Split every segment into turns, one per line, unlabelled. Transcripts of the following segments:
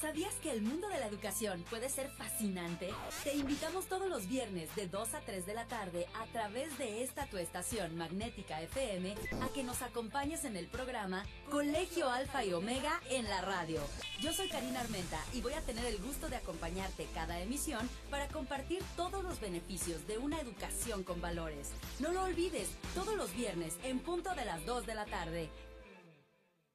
¿Sabías que el mundo de la educación puede ser fascinante? Te invitamos todos los viernes de 2 a 3 de la tarde a través de esta tu estación magnética FM a que nos acompañes en el programa Colegio Alfa y Omega en la radio. Yo soy Karina Armenta y voy a tener el gusto de acompañarte cada emisión para compartir todos los beneficios de una educación con valores. No lo olvides, todos los viernes en punto de las 2 de la tarde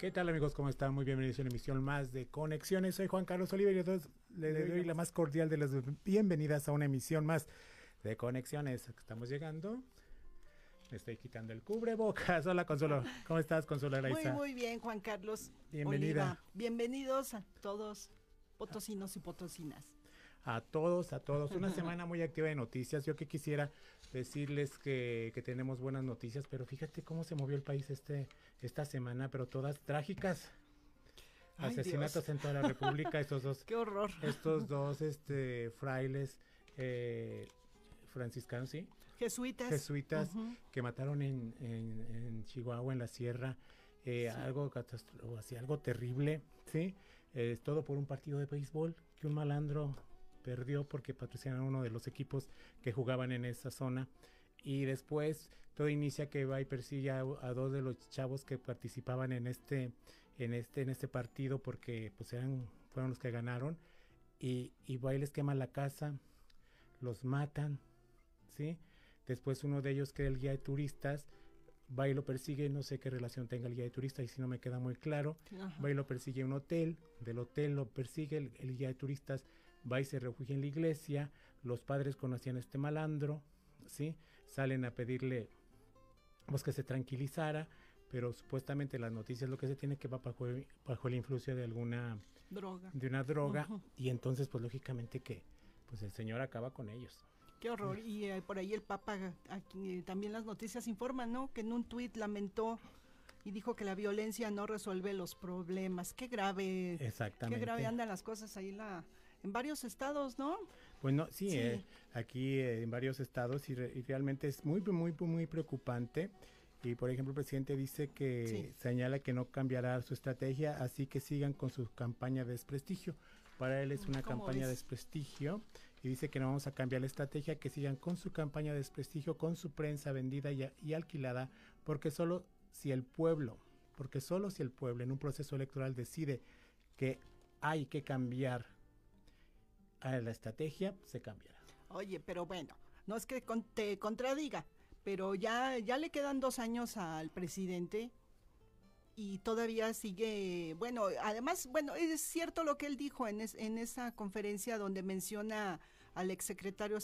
¿Qué tal amigos? ¿Cómo están? Muy bienvenidos a una emisión más de Conexiones. Soy Juan Carlos Oliver y entonces le doy la más cordial de las bienvenidas a una emisión más de Conexiones. Estamos llegando. Me estoy quitando el cubrebocas. Hola Consuelo. ¿Cómo estás Consuelo
Muy, muy bien Juan Carlos.
Bienvenida.
Bienvenidos a todos potosinos y potosinas.
A todos, a todos. Una semana muy activa de noticias. Yo que quisiera decirles que, que, tenemos buenas noticias, pero fíjate cómo se movió el país este esta semana, pero todas trágicas. Asesinatos en toda la República, estos dos.
¡Qué horror!
Estos dos este, frailes eh, franciscanos, ¿sí?
Jesuitas.
Jesuitas que mataron en, en, Chihuahua, en la sierra. Eh, algo así, algo terrible, ¿sí? Es todo por un partido de béisbol que un malandro perdió porque patrocinan uno de los equipos que jugaban en esa zona. Y después todo inicia que va y persigue a, dos de los chavos que participaban en este, en este, en este partido porque pues eran, fueron los que ganaron. Y, y va y les quema la casa, los matan, ¿sí? Después uno de ellos que era el guía de turistas, va y lo persigue, no sé qué relación tenga el guía de turistas y si no me queda muy claro, va y lo persigue un hotel, del hotel lo persigue el guía de turistas, va y se refugia en la iglesia, los padres conocían a este malandro, ¿sí? Salen a pedirle pues que se tranquilizara, pero supuestamente las noticias lo que se tiene que va bajo, bajo el influjo de alguna
droga.
De una droga y entonces pues lógicamente que pues el Señor acaba con ellos.
Qué horror. Y eh, por ahí el Papa, aquí, también las noticias informan, ¿no? Que en un tuit lamentó y dijo que la violencia no resuelve los problemas. Qué grave.
Exactamente.
Qué grave andan las cosas ahí la, en varios estados, ¿no?
Bueno, sí, eh, aquí eh, en varios estados y, realmente es muy, muy, muy preocupante. Y por ejemplo, el presidente dice que señala que no cambiará su estrategia, así que sigan con su campaña de desprestigio. Para él es una campaña de desprestigio y dice que no vamos a cambiar la estrategia, que sigan con su campaña de desprestigio, con su prensa vendida y, y alquilada, porque solo si el pueblo, porque solo si el pueblo en un proceso electoral decide que hay que cambiar a la estrategia, se cambiará.
Oye, pero bueno, no es que te contradiga, pero ya, ya le quedan dos años al presidente y todavía sigue, bueno, además, bueno, es cierto lo que él dijo en, en esa conferencia donde menciona al exsecretario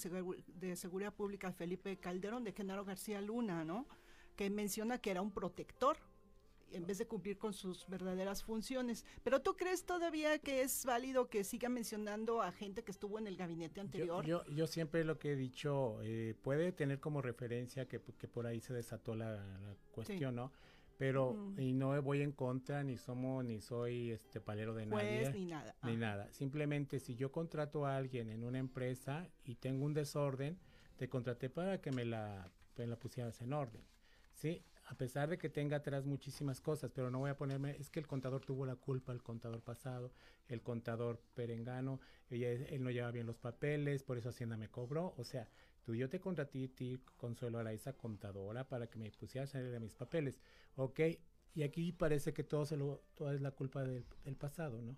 de Seguridad Pública Felipe Calderón de Genaro García Luna, ¿no? Que menciona que era un protector en vez de cumplir con sus verdaderas funciones. Pero tú crees todavía que es válido que siga mencionando a gente que estuvo en el gabinete anterior?
Yo, yo, siempre lo que he dicho, eh, puede tener como referencia que, que, por ahí se desató la, cuestión, ¿no? Pero y no voy en contra, ni somos, ni soy este palero de nadie.
ni nada.
Ni nada. Simplemente si yo contrato a alguien en una empresa y tengo un desorden, te contraté para que me la, me la pusieras en orden. ¿sí? A pesar de que tenga atrás muchísimas cosas, pero no voy a ponerme, es que el contador tuvo la culpa, el contador pasado, el contador perengano, él no lleva bien los papeles, por eso Hacienda me cobró, o sea, tú yo te contraté a ti, Consuelo esa contadora, para que me pusieras de mis papeles, ok, y aquí parece que todo, se lo, toda es la culpa del, pasado, ¿no?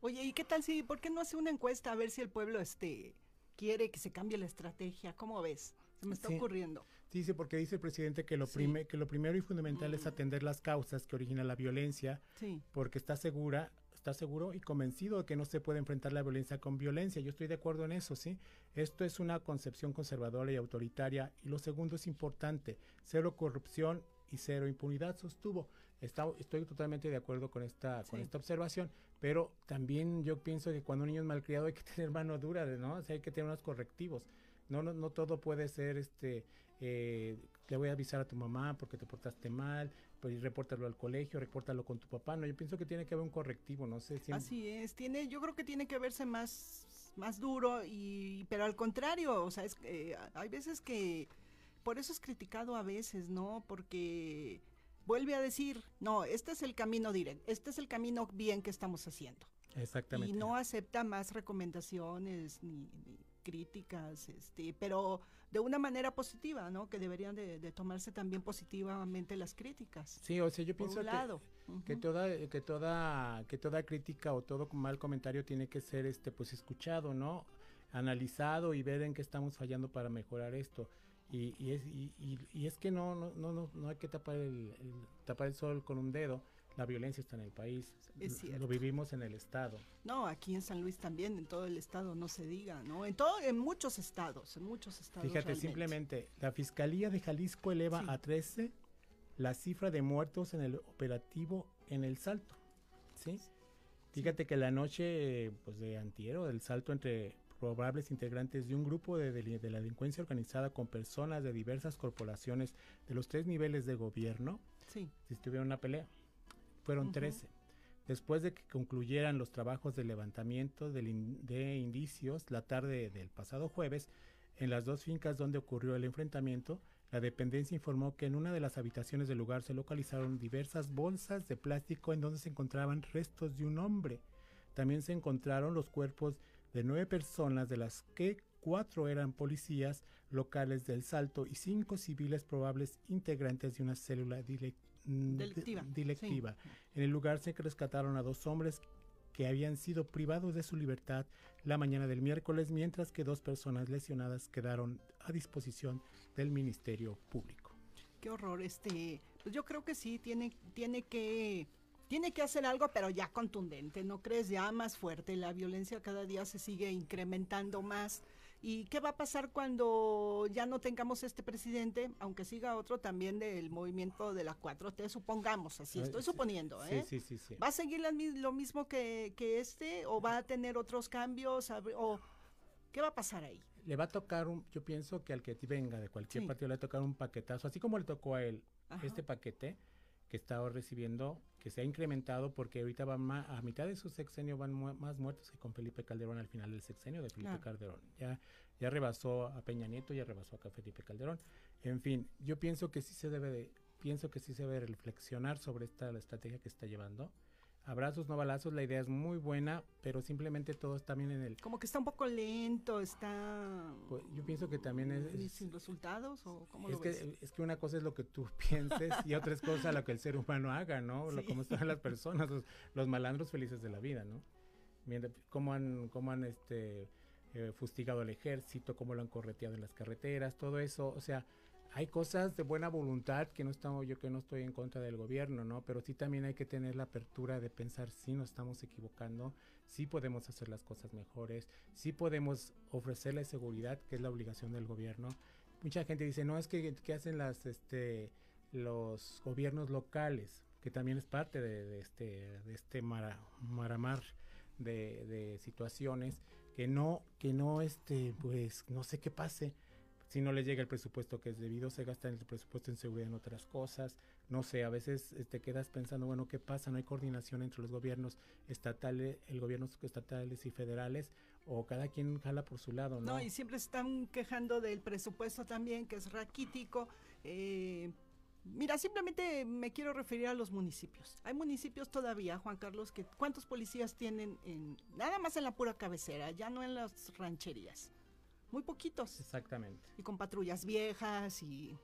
Oye, ¿y qué tal si, por qué no hace una encuesta a ver si el pueblo este quiere que se cambie la estrategia? ¿Cómo ves? Se me está
Sí.
ocurriendo.
Sí, sí, porque dice el presidente que lo,
Sí.
prime- que lo primero y fundamental es atender las causas que originan la violencia,
Sí.
porque está segura, está seguro y convencido de que no se puede enfrentar la violencia con violencia. Yo estoy de acuerdo en eso, sí. Esto es una concepción conservadora y autoritaria. Y lo segundo es importante, cero corrupción y cero impunidad, sostuvo. Está- estoy totalmente de acuerdo con esta, con esta observación, pero también yo pienso que cuando un niño es malcriado hay que tener mano dura, ¿no? O sea, hay que tener unos correctivos. No, no, no todo puede ser este eh, le voy a avisar a tu mamá porque te portaste mal, pues repórtalo al colegio, repórtalo con tu papá. No, yo pienso que tiene que haber un correctivo, no sé si
Así es, tiene, yo creo que tiene que verse más, más duro y, pero al contrario, o sea, es, eh, hay veces que, por eso es criticado a veces, ¿no? Porque vuelve a decir, no, este es el camino directo, este es el camino bien que estamos haciendo.
exactamente.
Y no acepta más recomendaciones ni, ni críticas, este, pero de una manera positiva, ¿no? Que deberían de, de tomarse también positivamente las críticas.
Sí, o sea, yo pienso que, que toda que toda que toda crítica o todo mal comentario tiene que ser este pues escuchado, ¿no? Analizado y ver en qué estamos fallando para mejorar esto. Y, y es y, y- y es que no no no no, no hay que tapar el, el- tapar el sol con un dedo. La violencia está en el país.
Es
lo-
cierto.
Lo vivimos en el estado.
No, aquí en San Luis también, en todo el estado, no se diga, ¿no? En todo, en muchos estados, en muchos estados.
Fíjate,
realmente.
simplemente la Fiscalía de Jalisco eleva
Sí.
a 13 la cifra de muertos en el operativo en el Salto. ¿sí? Fíjate que la noche pues, de antiero del Salto entre probables integrantes de un grupo de, la delincuencia organizada con personas de diversas corporaciones de los tres niveles de gobierno,
Sí,
si tuvieron una pelea. Fueron
Ujú.
13. Después de que concluyeran los trabajos de levantamiento in- de indicios la tarde del pasado jueves, en las dos fincas donde ocurrió el enfrentamiento, la dependencia informó que en una de las habitaciones del lugar se localizaron diversas bolsas de plástico en donde se encontraban restos de un hombre. También se encontraron los cuerpos de nueve personas, de las que cuatro eran policías locales del Salto y cinco civiles probables integrantes de una célula mm, de-
Delictiva,
delictiva. En el lugar se rescataron a dos hombres que habían sido privados de su libertad la mañana del miércoles, mientras que dos personas lesionadas quedaron a disposición del Ministerio Público.
qué horror, este, pues yo creo que sí, tiene, tiene que, tiene que hacer algo, pero ya contundente, ¿no crees? Ya más fuerte, la violencia cada día se sigue incrementando más. ¿Y qué va a pasar cuando ya no tengamos este presidente, aunque siga otro también del movimiento de la 4T, supongamos así, estoy suponiendo, ¿eh?
Sí, sí, sí, sí.
¿Va a seguir la lo mismo que, que este o va a tener otros cambios? ¿O qué va a pasar ahí?
Le va a tocar, un, yo pienso que al que venga de cualquier partido le va a tocar un paquetazo, así como le tocó a él
Ajá.
este paquete que estaba recibiendo, que se ha incrementado porque ahorita van ma- a mitad de su sexenio van mu- más muertos que con Felipe Calderón al final del sexenio de Felipe
Claro.
Calderón. Ya, ya rebasó a Peña Nieto, ya rebasó a Felipe Calderón. En fin, yo pienso que sí se debe de, pienso que sí se debe reflexionar sobre esta la estrategia que está llevando. Abrazos, no balazos, la idea es muy buena, pero simplemente todo está también en el...
Como que está un poco lento, está
pues, yo pienso que también es, es-
sin resultados o cómo
es
lo
que,
ves?
es que una cosa es lo que tú pienses y otra es cosa lo que el ser humano haga, ¿no? Lo,
Sí.
cómo están las personas, los, los malandros felices de la vida, ¿no? Cómo han, cómo han este, eh, fustigado al ejército, cómo lo han correteado en las carreteras, todo eso, o sea, hay cosas de buena voluntad que no estamos, yo que no estoy en contra del gobierno, ¿no? Pero sí también hay que tener la apertura de pensar si nos estamos equivocando, si podemos hacer las cosas mejores, si podemos ofrecerle seguridad, que es la obligación del gobierno. Mucha gente dice, no, es que, que hacen las, este, los gobiernos locales, que también es parte de, de este, de este mara- maramar de, de situaciones, que no, que no, este, pues, no sé qué pase si no le llega el presupuesto que es debido, se gasta el presupuesto en seguridad en otras cosas, no sé, a veces eh, te quedas pensando, bueno, ¿qué pasa? No hay coordinación entre los gobiernos estatales, el gobiernos estatales y federales, o cada quien jala por su lado, ¿no?
No, y siempre se están quejando del presupuesto también, que es raquítico. eh, mira, simplemente me quiero referir a los municipios. Hay municipios todavía, Juan Carlos, que ¿cuántos policías tienen en nada más en la pura cabecera, ya no en las rancherías? Muy poquitos.
Exactamente.
Y con patrullas viejas y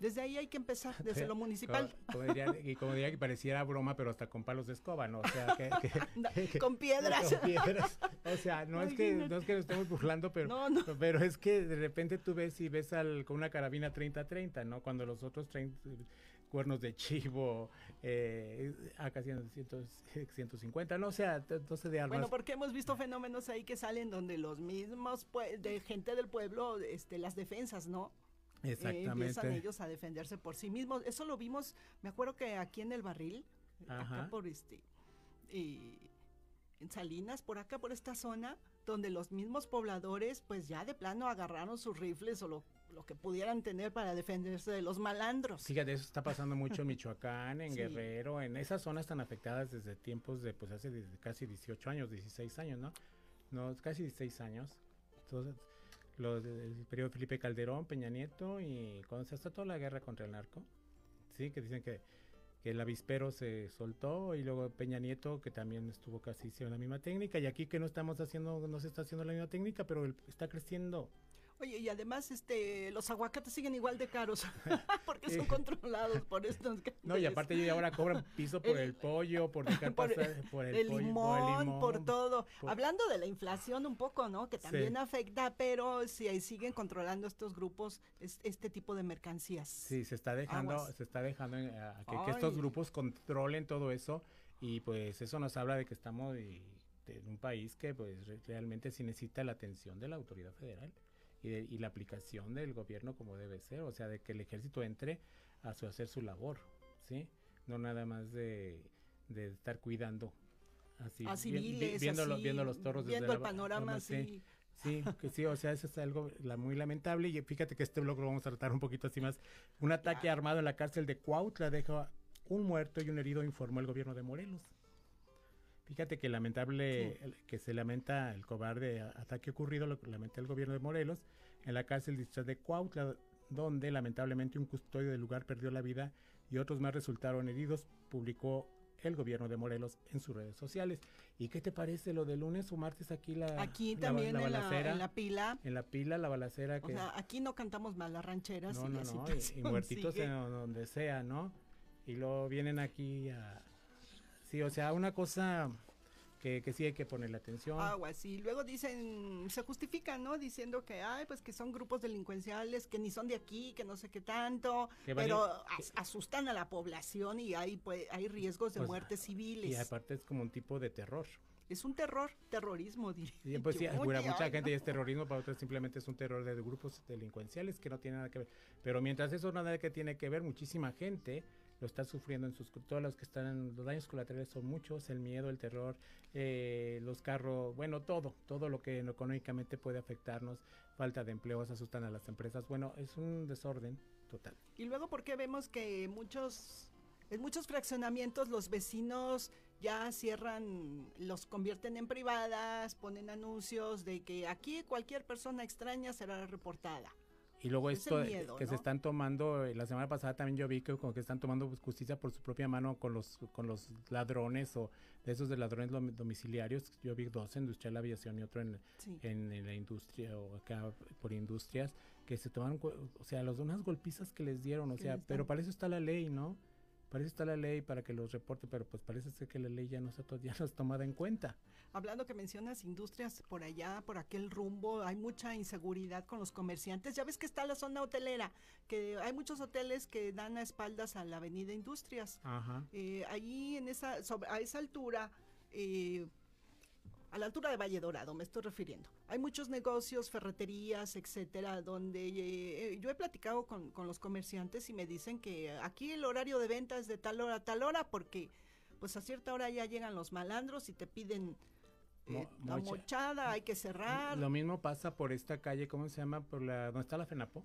Desde ahí hay que empezar, desde lo municipal.
Como, como diría, y como diría que pareciera broma, pero hasta con palos de escoba, ¿no? O sea, que, que,
que, con piedras.
Con piedras. O sea, no es que no es que nos estemos burlando, pero, no, no. pero es que de repente tú ves y ves al, con una carabina 30-30, ¿no? Cuando los otros 30 cuernos de chivo, eh, acá 150, no o sea, entonces de armas.
Bueno, porque hemos visto fenómenos ahí que salen donde los mismos de gente del pueblo, este, las defensas, ¿no?
Exactamente.
Eh, empiezan ellos a defenderse por sí mismos. Eso lo vimos, me acuerdo que aquí en el barril, acá por este, en Salinas, por acá, por esta zona, donde los mismos pobladores, pues ya de plano agarraron sus rifles o lo, lo que pudieran tener para defenderse de los malandros.
Fíjate, eso está pasando mucho en Michoacán, en sí. Guerrero, en esas zonas tan afectadas desde tiempos de, pues hace desde casi 18 años, 16 años, ¿no? No, casi 16 años. Entonces, los del periodo de Felipe Calderón, Peña Nieto y cuando se está toda la guerra contra el narco, sí, que dicen que, que el avispero se soltó y luego Peña Nieto que también estuvo casi haciendo la misma técnica y aquí que no estamos haciendo, no se está haciendo la misma técnica, pero está creciendo.
Oye, y además este los aguacates siguen igual de caros porque son controlados por estos.
No, y aparte yo ahora cobran piso por el, el pollo, por
por,
por el,
el,
pollo,
limón,
por el limón,
por todo. Hablando de la inflación un poco, ¿no? Que también sí. afecta, pero si ahí siguen controlando estos grupos es, este tipo de mercancías.
Sí, se está dejando, Aguas. se está dejando uh, que, que, estos grupos controlen todo eso y pues eso nos habla de que estamos en un país que pues realmente sí necesita la atención de la autoridad federal y, de, y, la aplicación del gobierno como debe ser, o sea, de que el ejército entre a su, hacer su labor, ¿sí? No nada más de, de estar cuidando así,
a civiles,
viendo,
así,
viendo los toros
viendo
desde
el
la,
panorama,
sí.
sí.
Sí, que sí, o sea, eso es algo la, muy lamentable y fíjate que este blog lo vamos a tratar un poquito así más. Un ataque ya. armado en la cárcel de Cuautla deja un muerto y un herido, informó el gobierno de Morelos. Fíjate que lamentable, sí. que se lamenta el cobarde ataque ocurrido, lo lamenta el gobierno de Morelos, en la cárcel distrital de Cuautla, donde lamentablemente un custodio del lugar perdió la vida y otros más resultaron heridos, publicó el gobierno de Morelos en sus redes sociales. ¿Y qué te parece lo de lunes o martes aquí la
Aquí también
la, la
en,
balacera,
la, en, la, pila.
En la pila, la balacera que...
O sea, aquí no cantamos mal las rancheras
no,
y
no, no, y, y, muertitos en donde sea, ¿no? Y luego vienen aquí a... Sí, o sea, una cosa que, que, sí hay que ponerle atención.
Agua, sí. Luego dicen, se justifican, ¿no? Diciendo que, ay, pues que son grupos delincuenciales, que ni son de aquí, que no sé qué tanto, que pero as asustan a la población y hay, pues, hay riesgos de pues, muertes civiles.
Y aparte es como un tipo de terror.
Es un terror, terrorismo, diría.
Pues sí, para mucha gente y es terrorismo, para otros simplemente es un terror de grupos delincuenciales que no tiene nada que ver. Pero mientras eso nada que tiene que ver, muchísima gente lo está sufriendo en sus todos los que están los daños colaterales son muchos el miedo el terror eh, los carros bueno todo todo lo que económicamente puede afectarnos falta de empleos asustan a las empresas bueno es un desorden total
y luego porque vemos que muchos en muchos fraccionamientos los vecinos ya cierran, los convierten en privadas, ponen anuncios de que aquí cualquier persona extraña será reportada.
Y luego es esto miedo, que ¿no? se están tomando, eh, la semana pasada también yo vi que como que están tomando justicia por su propia mano con los con los ladrones o de esos de ladrones domiciliarios. Yo vi dos, en Industrial Aviación y otro en, sí. en, en, la industria o acá por industrias, que se tomaron, o sea, los unas golpizas que les dieron, o sea, pero para eso está la ley, ¿no? Para eso está la ley, para que los reporte, pero pues parece ser que la ley ya no está, ya no es tomada en cuenta.
Hablando que mencionas industrias por allá, por aquel rumbo, hay mucha inseguridad con los comerciantes. Ya ves que está la zona hotelera, que hay muchos hoteles que dan a espaldas a la avenida Industrias.
Ajá.
Eh, ahí en esa, sobre, a esa altura, eh, a la altura de Valle Dorado, me estoy refiriendo. Hay muchos negocios, ferreterías, etcétera, donde eh, yo he platicado con, con, los comerciantes y me dicen que aquí el horario de venta es de tal hora a tal hora porque pues a cierta hora ya llegan los malandros y te piden eh, la mochada, hay que cerrar.
Lo mismo pasa por esta calle, ¿cómo se llama? Por la, ¿dónde está la FENAPO?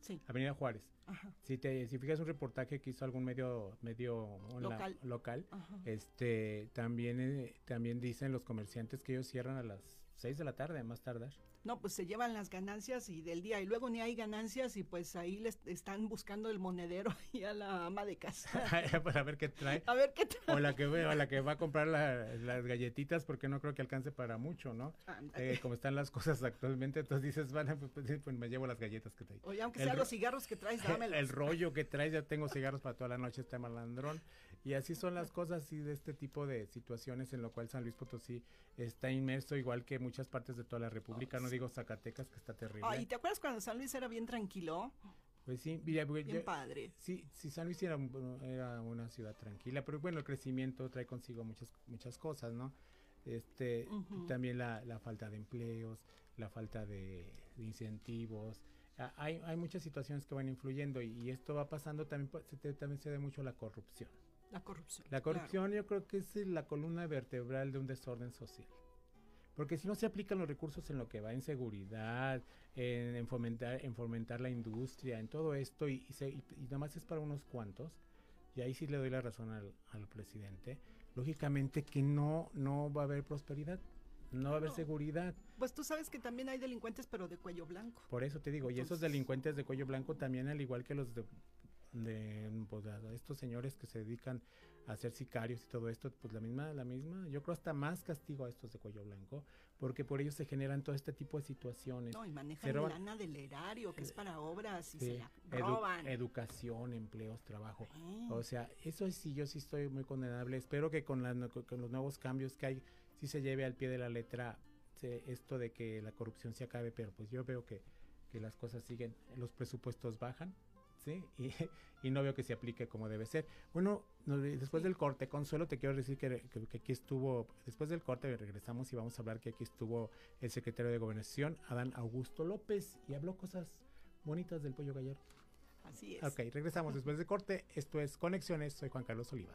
Sí.
Avenida Juárez. Ajá. Si te si fijas un reportaje que hizo algún medio medio
local,
local este también eh, también dicen los comerciantes que ellos cierran a las 6 de la tarde, más tardar.
No, pues se llevan las ganancias y del día y luego ni hay ganancias y pues ahí les están buscando el monedero y a la ama de casa.
Para ver qué trae.
A ver qué trae.
O la que, o la que va a comprar la- las galletitas porque no creo que alcance para mucho, ¿no? Eh, como están las cosas actualmente, entonces dices, van, pues, pues, pues, me llevo las galletas que trae.
Oye, aunque
El
sea
ro-
los cigarros que traes, dámelos.
El rollo que traes, ya tengo cigarros para toda la noche, este malandrón. Y así son las cosas, y de este tipo de situaciones en lo cual San Luis Potosí está inmerso, igual que muchas partes de toda la República, no digo Zacatecas, que está terrible.
Ay, ¿te acuerdas cuando San Luis era bien tranquilo?
Pues sí, mira,
Bien
yo-
padre.
Sí, sí, San Luis era, era una ciudad tranquila, pero bueno, el crecimiento trae consigo muchas, muchas cosas, ¿no? Este, también la, la falta de empleos, la falta de, de incentivos. Ah, Hay, hay muchas situaciones que van influyendo y, y esto va pasando también, pues, se, también se da mucho la corrupción.
La corrupción.
La corrupción yo creo que es la columna vertebral de un desorden social. Porque si no se aplican los recursos en lo que va en seguridad, en, en fomentar, en fomentar la industria, en todo esto, y, y, se- y- y nada más es para unos cuantos, y ahí sí le doy la razón al, al presidente, lógicamente que no, no va a haber prosperidad, no va a haber
No.
seguridad.
Pues tú sabes que también hay delincuentes, pero de cuello blanco.
Por eso te digo, y esos
Entonces-
delincuentes de cuello blanco también, al igual que los de, de, pues, estos señores que se dedican a ser sicarios y todo esto, pues la misma, la misma, yo creo hasta más castigo a estos de cuello blanco, porque por ellos se generan todo este tipo de situaciones.
No, y manejan
roban-
lana del erario, que es para obras, y
Sí,
se la
edu-
roban.
educación, empleos, trabajo. O sea, eso sí, yo sí estoy muy condenable. Espero que con, la- con los nuevos cambios que hay, sí se lleve al pie de la letra se- esto de que la corrupción se acabe, pero pues yo veo que, que las cosas siguen, los presupuestos bajan, ¿sí? Y, y no veo que se aplique como debe ser. Bueno, no, después del corte, Consuelo, te quiero decir que, que- que aquí estuvo, después del corte regresamos y vamos a hablar que aquí estuvo el secretario de Gobernación, Adán Augusto López, y habló cosas bonitas del pollo gallardo.
Así es.
Ok, regresamos después de corte. Esto es Conexiones. Soy Juan Carlos Oliva.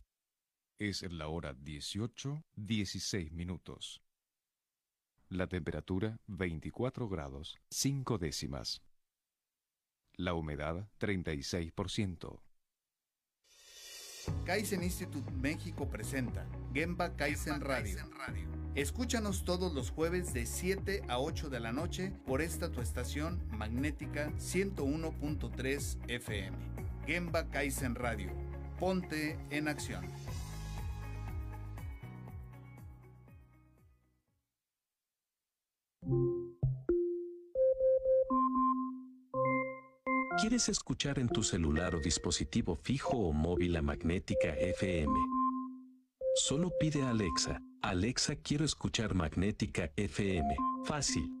Es la hora 18, 16 minutos. La temperatura 24 grados 5 décimas. La humedad 36%.
Kaizen Institute México presenta Gemba Kaizen Radio. Escúchanos todos los jueves de 7 a 8 de la noche por esta tu estación magnética 101.3 FM. Gemba Kaizen Radio. Ponte en acción.
¿Quieres escuchar en tu celular o dispositivo fijo o móvil a Magnética FM? Solo pide a Alexa, Alexa quiero escuchar Magnética FM. Fácil.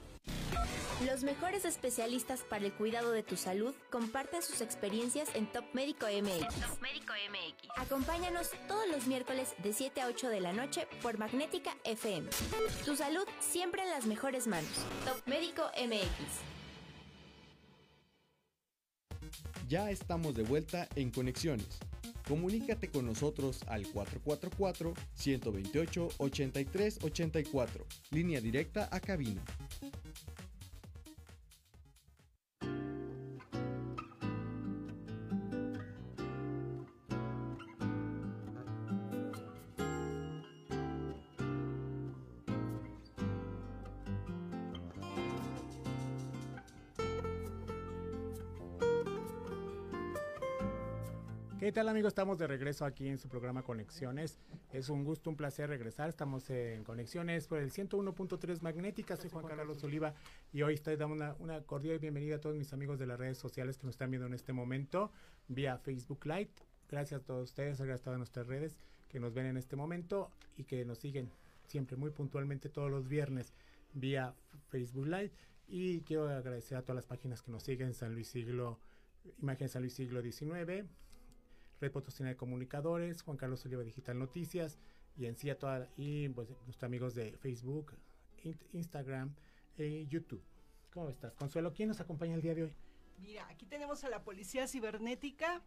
Los mejores especialistas para el cuidado de tu salud comparten sus experiencias en Top Médico MX. Acompáñanos todos los miércoles de 7 a 8 de la noche por Magnética FM. Tu salud siempre en las mejores manos. Top Médico MX.
Ya estamos de vuelta en Conexiones. Comunícate con nosotros al 444-128-8384, línea directa a cabina.
¿Qué tal amigos? Estamos de regreso aquí en su programa Conexiones. Es un gusto, un placer regresar. Estamos en Conexiones por el 101.3 Magnética. Soy Juan Carlos Oliva y hoy estoy dando una, una cordial bienvenida a todos mis amigos de las redes sociales que nos están viendo en este momento vía Facebook Live. Gracias a todos ustedes, gracias a todas nuestras redes que nos ven en este momento y que nos siguen siempre muy puntualmente todos los viernes vía Facebook Live. Y quiero agradecer a todas las páginas que nos siguen, San Luis Siglo, Imagen San Luis Siglo XIX, Red Potosina de Comunicadores, Juan Carlos Oliva Digital Noticias y en sí a toda, y pues nuestros amigos de Facebook, Instagram y YouTube. ¿Cómo estás? Consuelo, ¿quién nos acompaña el día de hoy?
Mira, aquí tenemos a la Policía Cibernética.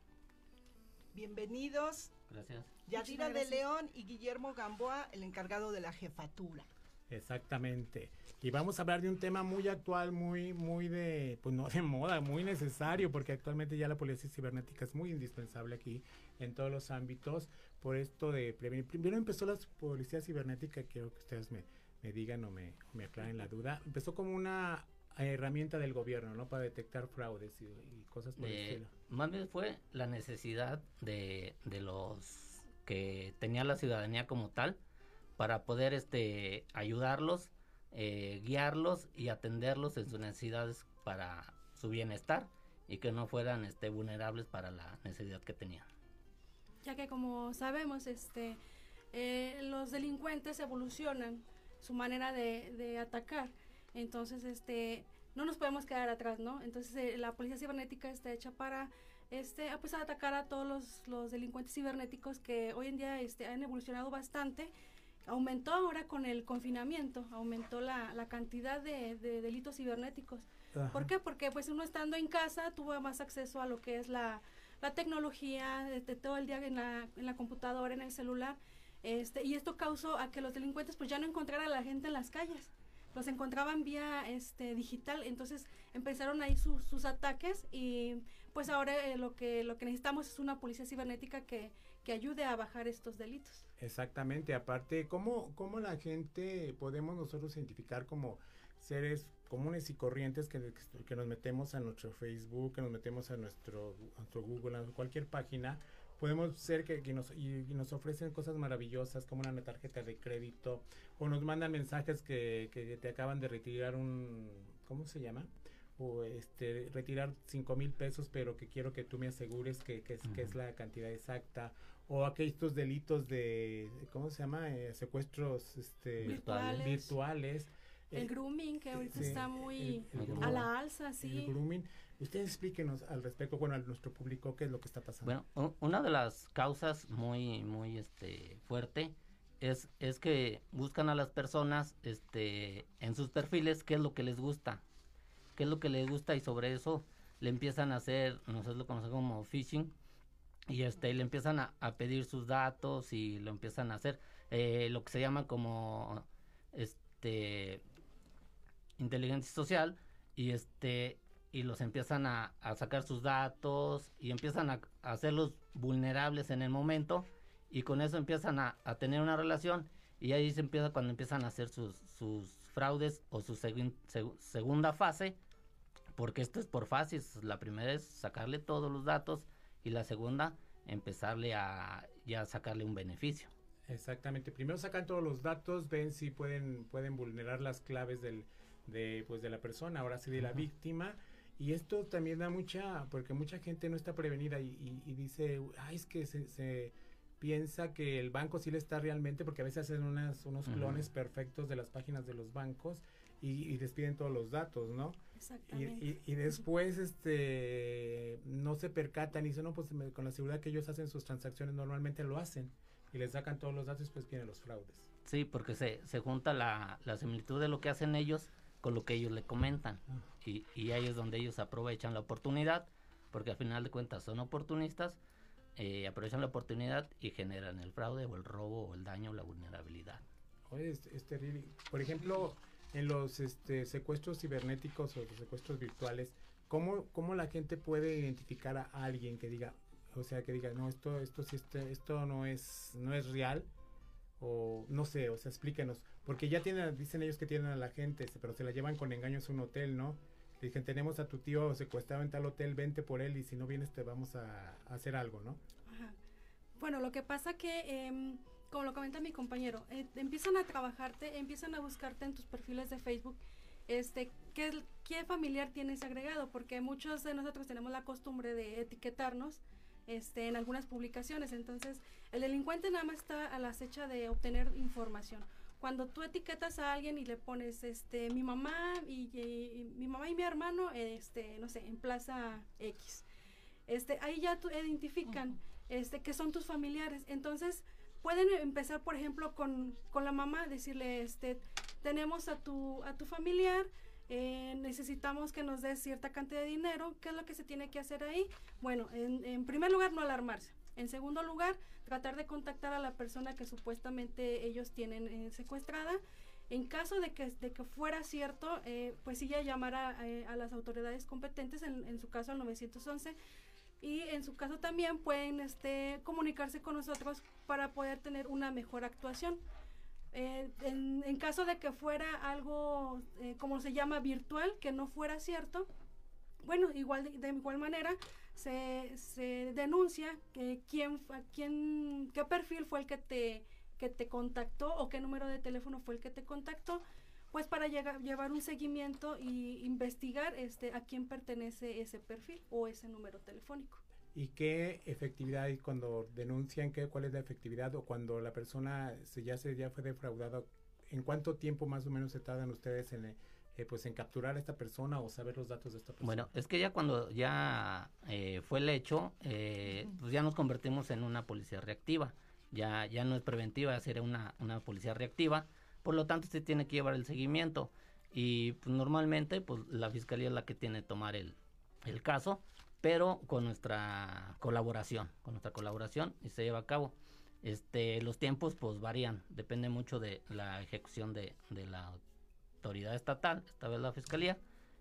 Bienvenidos.
Gracias.
Yadira de León y Guillermo Gamboa, el encargado de la jefatura.
Exactamente. Y vamos a hablar de un tema muy actual, muy, muy de, pues no de moda, muy necesario, porque actualmente ya la policía cibernética es muy indispensable aquí en todos los ámbitos, por esto de prevenir. Primero empezó la policía cibernética, quiero que ustedes me, me digan o me, me aclaren la duda, empezó como una herramienta del gobierno, ¿no? Para detectar fraudes y, cosas por el estilo.
Más bien fue la necesidad de, de los que tenía la ciudadanía como tal, para poder este ayudarlos, eh, guiarlos y atenderlos en sus necesidades para su bienestar y que no fueran este vulnerables para la necesidad que tenían.
Ya que como sabemos, este eh, los delincuentes evolucionan su manera de, atacar, entonces este no nos podemos quedar atrás, ¿no? Entonces eh, la policía cibernética está hecha para este, pues, atacar a todos los, los, delincuentes cibernéticos que hoy en día este, han evolucionado bastante aumentó ahora con el confinamiento, aumentó la, la cantidad de, delitos cibernéticos. ¿Por qué? Porque pues uno estando en casa tuvo más acceso a lo que es la, la tecnología, de, todo el día en la, en la computadora, en el celular, este, y esto causó a que los delincuentes pues ya no encontraran a la gente en las calles los encontraban vía este digital entonces empezaron ahí sus ataques y pues ahora eh, lo que lo que necesitamos es una policía cibernética que, que ayude a bajar estos delitos
Exactamente, aparte, ¿cómo, ¿cómo la gente podemos nosotros identificar como seres comunes y corrientes que, que nos metemos a nuestro Facebook, que nos metemos a nuestro, a nuestro Google, a cualquier página? Podemos ser que, nos, y, nos ofrecen cosas maravillosas como una tarjeta de crédito o nos mandan mensajes que, que te acaban de retirar un, ¿cómo se llama? o este retirar cinco mil pesos pero que quiero que tú me asegures que, que, es, que es la cantidad exacta o aquellos delitos de cómo se llama eh, secuestros este
virtuales,
virtuales.
El eh, grooming que ahorita está muy a la alza sí.
El grooming. Ustedes explíquenos al respecto bueno a nuestro público qué es lo que está pasando.
Bueno una de las causas muy muy este fuerte es, es que buscan a las personas este en sus perfiles qué es lo que les gusta qué es lo que les gusta y sobre eso le empiezan a hacer nosotros lo conocemos como phishing y este le empiezan a, pedir sus datos y lo empiezan a hacer eh, lo que se llama como este inteligencia social y este y los empiezan a, sacar sus datos y empiezan a, hacerlos vulnerables en el momento y con eso empiezan a, tener una relación y ahí se empieza cuando empiezan a hacer sus, sus fraudes o su segunda fase porque esto es por fases la primera es sacarle todos los datos y la segunda empezarle a ya sacarle un beneficio.
Exactamente. Primero sacan todos los datos, ven si pueden pueden vulnerar las claves del de pues de la persona, ahora sí de la víctima. Y esto también da mucha, porque mucha gente no está prevenida y, dice, ay, es que se, piensa que el banco sí le está realmente, porque a veces hacen unas, unos clones perfectos de las páginas de los bancos y, despiden todos los datos, ¿no?
Exactamente.
Y, después este no se percatan y dicen, no, pues con la seguridad que ellos hacen sus transacciones normalmente lo hacen y les sacan todos los datos, pues vienen los fraudes.
Sí, porque se, se junta la, la similitud de lo que hacen ellos con lo que ellos le comentan. Ah. Y, y ahí es donde ellos aprovechan la oportunidad, porque al final de cuentas son oportunistas, eh, aprovechan la oportunidad y generan el fraude o el robo o el daño o la vulnerabilidad.
Oye, es, es terrible. Por ejemplo, en los este, secuestros cibernéticos o los secuestros virtuales, ¿cómo, ¿cómo la gente puede identificar a alguien que diga, o sea, que diga, no, esto, esto sí, este, esto no es, no es real? O no sé, o sea, explíquenos. Porque ya tienen, dicen ellos que tienen a la gente, pero se la llevan con engaños a un hotel, ¿no? Dicen, tenemos a tu tío secuestrado en tal hotel, vente por él y si no vienes te vamos a, hacer algo, ¿no?
Bueno, lo que pasa que, em, como lo comenta mi compañero, eh, empiezan a trabajarte, empiezan a buscarte en tus perfiles de Facebook, este, qué, qué familiar tienes agregado, porque muchos de nosotros tenemos la costumbre de etiquetarnos este, en algunas publicaciones. Entonces, el delincuente nada más está a la acecha de obtener información. Cuando tú etiquetas a alguien y le pones, este, mi mamá y, mi mamá y mi hermano, este, no sé, en Plaza X, este, ahí ya tú identifican, este, que son tus familiares. Entonces, pueden empezar, por ejemplo, con, con la mamá, decirle, este, tenemos a tu, a tu familiar, eh, necesitamos que nos des cierta cantidad de dinero. ¿Qué es lo que se tiene que hacer ahí? Bueno, en, primer lugar, no alarmarse. En segundo lugar, tratar de contactar a la persona que supuestamente ellos tienen eh, secuestrada. En caso de que, de que fuera cierto, eh, pues sí ya llamar a, a, las autoridades competentes, en, en, su caso al 911, y en su caso también pueden este, comunicarse con nosotros para poder tener una mejor actuación. Eh, en, caso de que fuera algo, eh, como se llama, virtual, que no fuera cierto, bueno, igual de, igual manera se, se denuncia que quién, quién, qué perfil fue el que te, que te contactó o qué número de teléfono fue el que te contactó, pues para llegar, llevar un seguimiento y investigar este, a quién pertenece ese perfil o ese número telefónico.
Y qué efectividad y cuando denuncian qué cuál es la efectividad o cuando la persona se ya se ya fue defraudada en cuánto tiempo más o menos se tardan ustedes en eh, pues en capturar a esta persona o saber los datos de esta persona
bueno es que ya cuando ya eh, fue el hecho eh, pues ya nos convertimos en una policía reactiva. Ya ya no es preventiva es una una policía reactiva por lo tanto usted tiene que llevar el seguimiento y pues normalmente pues la fiscalía es la que tiene que tomar el el caso pero con nuestra colaboración, con nuestra colaboración y se lleva a cabo. Este, los tiempos pues varían, depende mucho de la ejecución de, de la autoridad estatal, esta vez la fiscalía,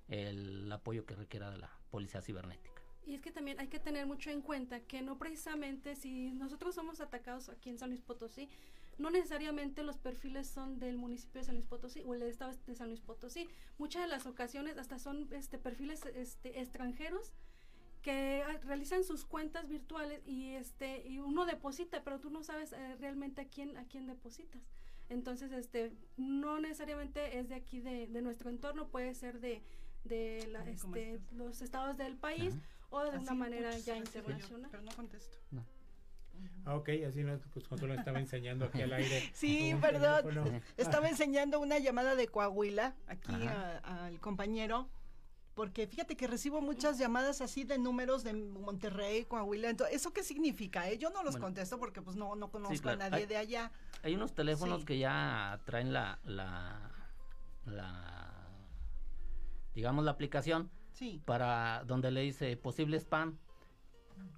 el apoyo que requiera de la policía cibernética.
Y es que también hay que tener mucho en cuenta que no precisamente si nosotros somos atacados aquí en San Luis Potosí, no necesariamente los perfiles son del municipio de San Luis Potosí o el estado de San Luis Potosí. Muchas de las ocasiones hasta son este perfiles este extranjeros que ah, realizan sus cuentas virtuales y este y uno deposita, pero tú no sabes eh, realmente a quién a quién depositas. Entonces, este no necesariamente es de aquí de, de nuestro entorno, puede ser de, de la, este, los estados del país o de una manera ya internacional.
Pero no contesto.
No. Ah, ok, así no, pues lo estaba enseñando aquí al aire.
Sí, perdón. Estaba enseñando una llamada de Coahuila aquí al compañero porque fíjate que recibo muchas llamadas así de números de Monterrey, Coahuila. Entonces, ¿eso qué significa? Eh? Yo no los contesto porque pues no, no conozco a nadie de allá.
Hay unos teléfonos que ya traen la, la, la, digamos la aplicación para donde le dice posible spam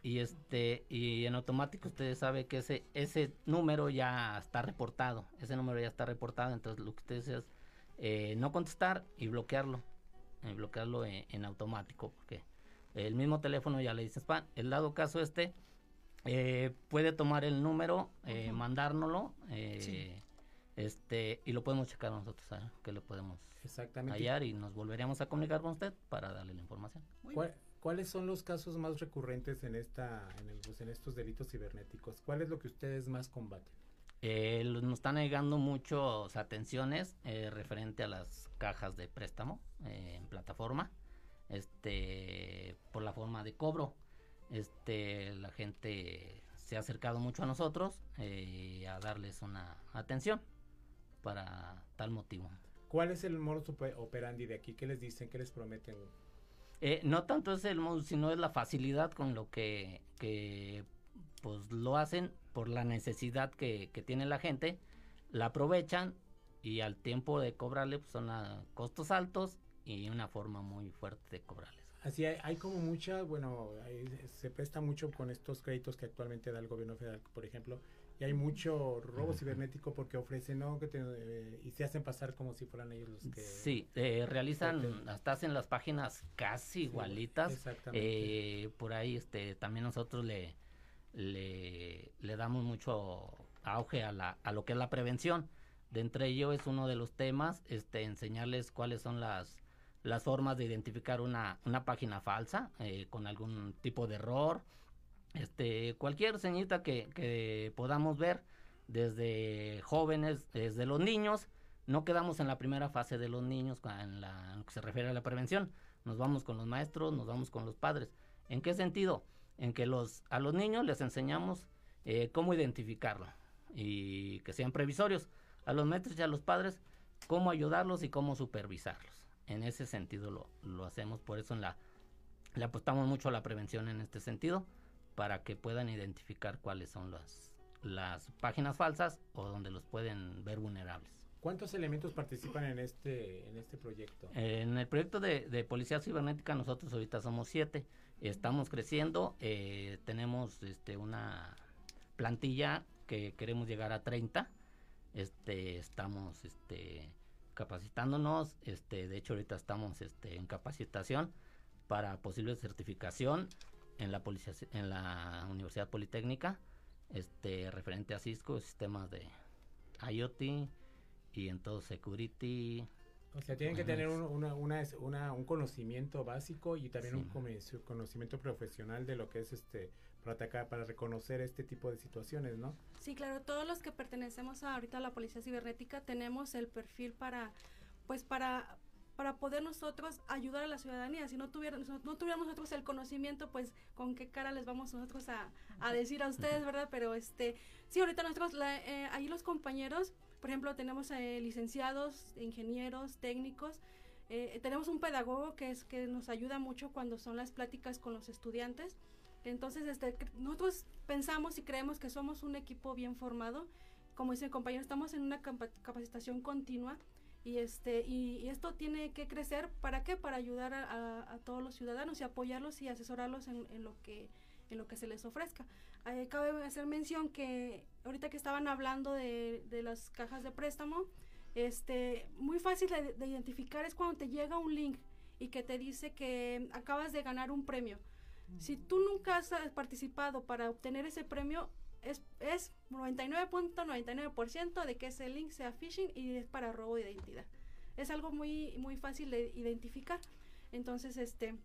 y este y en automático usted sabe que ese ese número ya está reportado ese número ya está reportado entonces lo que usted hace es eh, no contestar y bloquearlo bloquearlo en, automático, porque el mismo teléfono ya le dice spam. El dado caso este, eh, puede tomar el número, eh, mandárnoslo, eh, este, y lo podemos checar nosotros, que lo podemos hallar y nos volveríamos a comunicar con usted para darle la información.
¿Cuáles son los casos más recurrentes en esta, en, pues, en estos delitos cibernéticos? ¿Cuál es lo que ustedes más combaten?
Eh, nos están llegando muchos atenciones eh, referente a las cajas de préstamo eh, en plataforma, este, por la forma de cobro. Este, la gente se ha acercado mucho a nosotros a darles una atención para tal motivo.
¿Cuál es el modus operandi de aquí? ¿Qué les dicen? ¿Qué les prometen?
No tanto es el modus, sino es la facilidad con lo que, pues lo hacen por la necesidad que, tiene la gente, la aprovechan y al tiempo de cobrarle pues, son costos altos y una forma muy fuerte de cobrarles.
Así hay, hay como mucha, bueno, se presta mucho con estos créditos que actualmente da el gobierno federal, por ejemplo, y hay mucho robo cibernético porque ofrecen, ¿no? Que eh, y se hacen pasar como si fueran ellos los que...
Sí, eh, realizan, hasta hacen las páginas casi igualitas. Exactamente. Eh, por ahí este también nosotros le le, le damos mucho auge a, la, a lo que es la prevención. De entre ello es uno de los temas, este, enseñarles cuáles son las, las formas de identificar una, una página falsa eh, con algún tipo de error, este, cualquier señita que, que podamos ver, desde jóvenes, desde los niños, no quedamos en la primera fase de los niños en, lo que se refiere a la prevención. Nos vamos con los maestros, nos vamos con los padres. ¿En qué sentido? En que a los niños les enseñamos eh, cómo identificarlo y que sean previsorios. A los maestros y a los padres, cómo ayudarlos y cómo supervisarlos. En ese sentido lo, lo hacemos, por eso en le apostamos mucho a la prevención en este sentido, para que puedan identificar cuáles son las, las páginas falsas o donde los pueden ver vulnerables.
¿Cuántos elementos participan en este, en este proyecto?
En el proyecto de, de Policía Cibernética nosotros ahorita somos siete. Estamos creciendo, eh, tenemos este, una plantilla que queremos llegar a 30. Este, estamos este, capacitándonos, este, de hecho ahorita estamos este, en capacitación para posible certificación en la, policía, en la Universidad Politécnica, este, referente a Cisco, sistemas de IoT y en todo security.
O sea, tienen que tener un, una, una, una, un conocimiento básico y también un conocimiento profesional de lo que es este para atacar, para reconocer este tipo de situaciones, ¿no?
Sí, claro, todos los que pertenecemos a, ahorita a la Policía Cibernética tenemos el perfil para, pues para para poder nosotros ayudar a la ciudadanía. Si no tuviéramos, no tuviéramos nosotros el conocimiento, pues con qué cara les vamos nosotros a, a decir a ustedes, ¿verdad? Pero este, sí, ahorita nosotros, la, eh, ahí los compañeros, por ejemplo, tenemos eh, licenciados, ingenieros, técnicos, eh, tenemos un pedagogo que es que nos ayuda mucho cuando son las pláticas con los estudiantes. Entonces, este, nosotros pensamos y creemos que somos un equipo bien formado. Como dice el compañero, estamos en una capacitación continua y este y, esto tiene que crecer para qué para ayudar a, todos los ciudadanos y apoyarlos y asesorarlos en, lo que en lo que se les ofrezca. Eh, cabe hacer mención que ahorita que estaban hablando de, de las cajas de préstamo este muy fácil de, identificar es cuando te llega un link y que te dice que acabas de ganar un premio. Si tú nunca has participado para obtener ese premio es, es 99.99% de que ese link sea phishing y es para robo de identidad. Es algo muy, muy fácil de identificar. Entonces, este,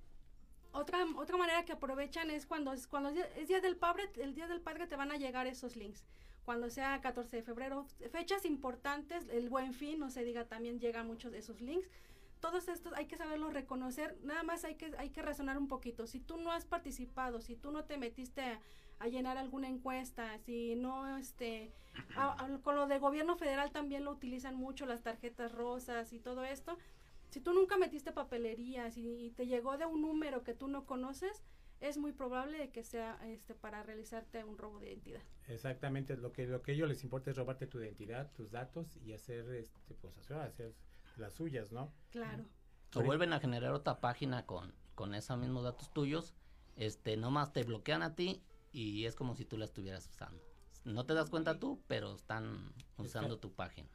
otra, otra manera que aprovechan es cuando, cuando es día del padre, el día del padre te van a llegar esos links. Cuando sea 14 de febrero, fechas importantes, el buen fin, no se diga, también llegan muchos de esos links todos estos hay que saberlos reconocer, nada más hay que, hay que razonar un poquito. Si tú no has participado, si tú no te metiste a, llenar alguna encuesta, si no, este, con lo del gobierno federal también lo utilizan mucho, las tarjetas rosas y todo esto. Si tú nunca metiste papelería, si te llegó de un número que tú no conoces, es muy probable que sea este para realizarte un robo de identidad.
Exactamente, lo que lo que a ellos les importa es robarte tu identidad, tus datos y hacer este pues hacer las suyas, ¿no?
Claro.
O vuelven a generar otra página con, con esos mismos datos tuyos, este, nomás te bloquean a ti y es como si tú la estuvieras usando. No te das cuenta tú, pero están usando tu página.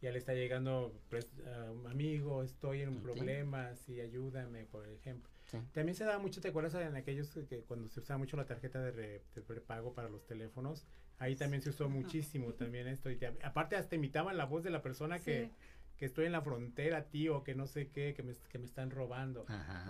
Ya le está llegando pues, un amigo, estoy en un problema, sí, ayúdame, por ejemplo. También se da mucho, ¿te acuerdas en aquellos que, cuando se usaba mucho la tarjeta de, prepago para los teléfonos? Ahí también se usó muchísimo también esto. Y aparte hasta imitaban la voz de la persona que, que estoy en la frontera, tío, que no sé qué, que me, que me están robando.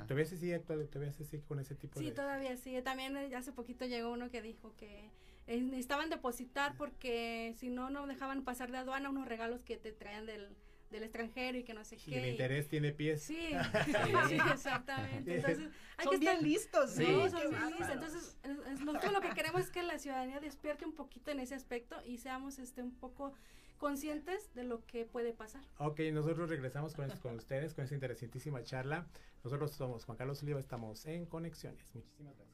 ¿Todavía se sigue, todavía se sigue con ese tipo
de...?
Sí,
todavía sigue. También eh, hace poquito llegó uno que dijo que eh, necesitaban depositar porque si no, no dejaban pasar de aduana unos regalos que te traían del, del extranjero y que no sé qué.
Y el interés tiene pies.
Sí, sí, exactamente. Entonces, hay
son
que
bien listos,
Sí, son bien listos. Entonces, nosotros lo que queremos es que la ciudadanía despierte un poquito en ese aspecto y seamos este un poco conscientes de lo que puede pasar.
Ok, nosotros regresamos con, con ustedes con esta interesantísima charla. Nosotros somos Juan Carlos Oliva, estamos en Conexiones. Muchísimas gracias.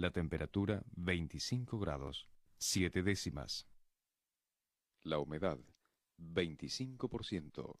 La temperatura 25 grados, 7 décimas. La humedad 25%.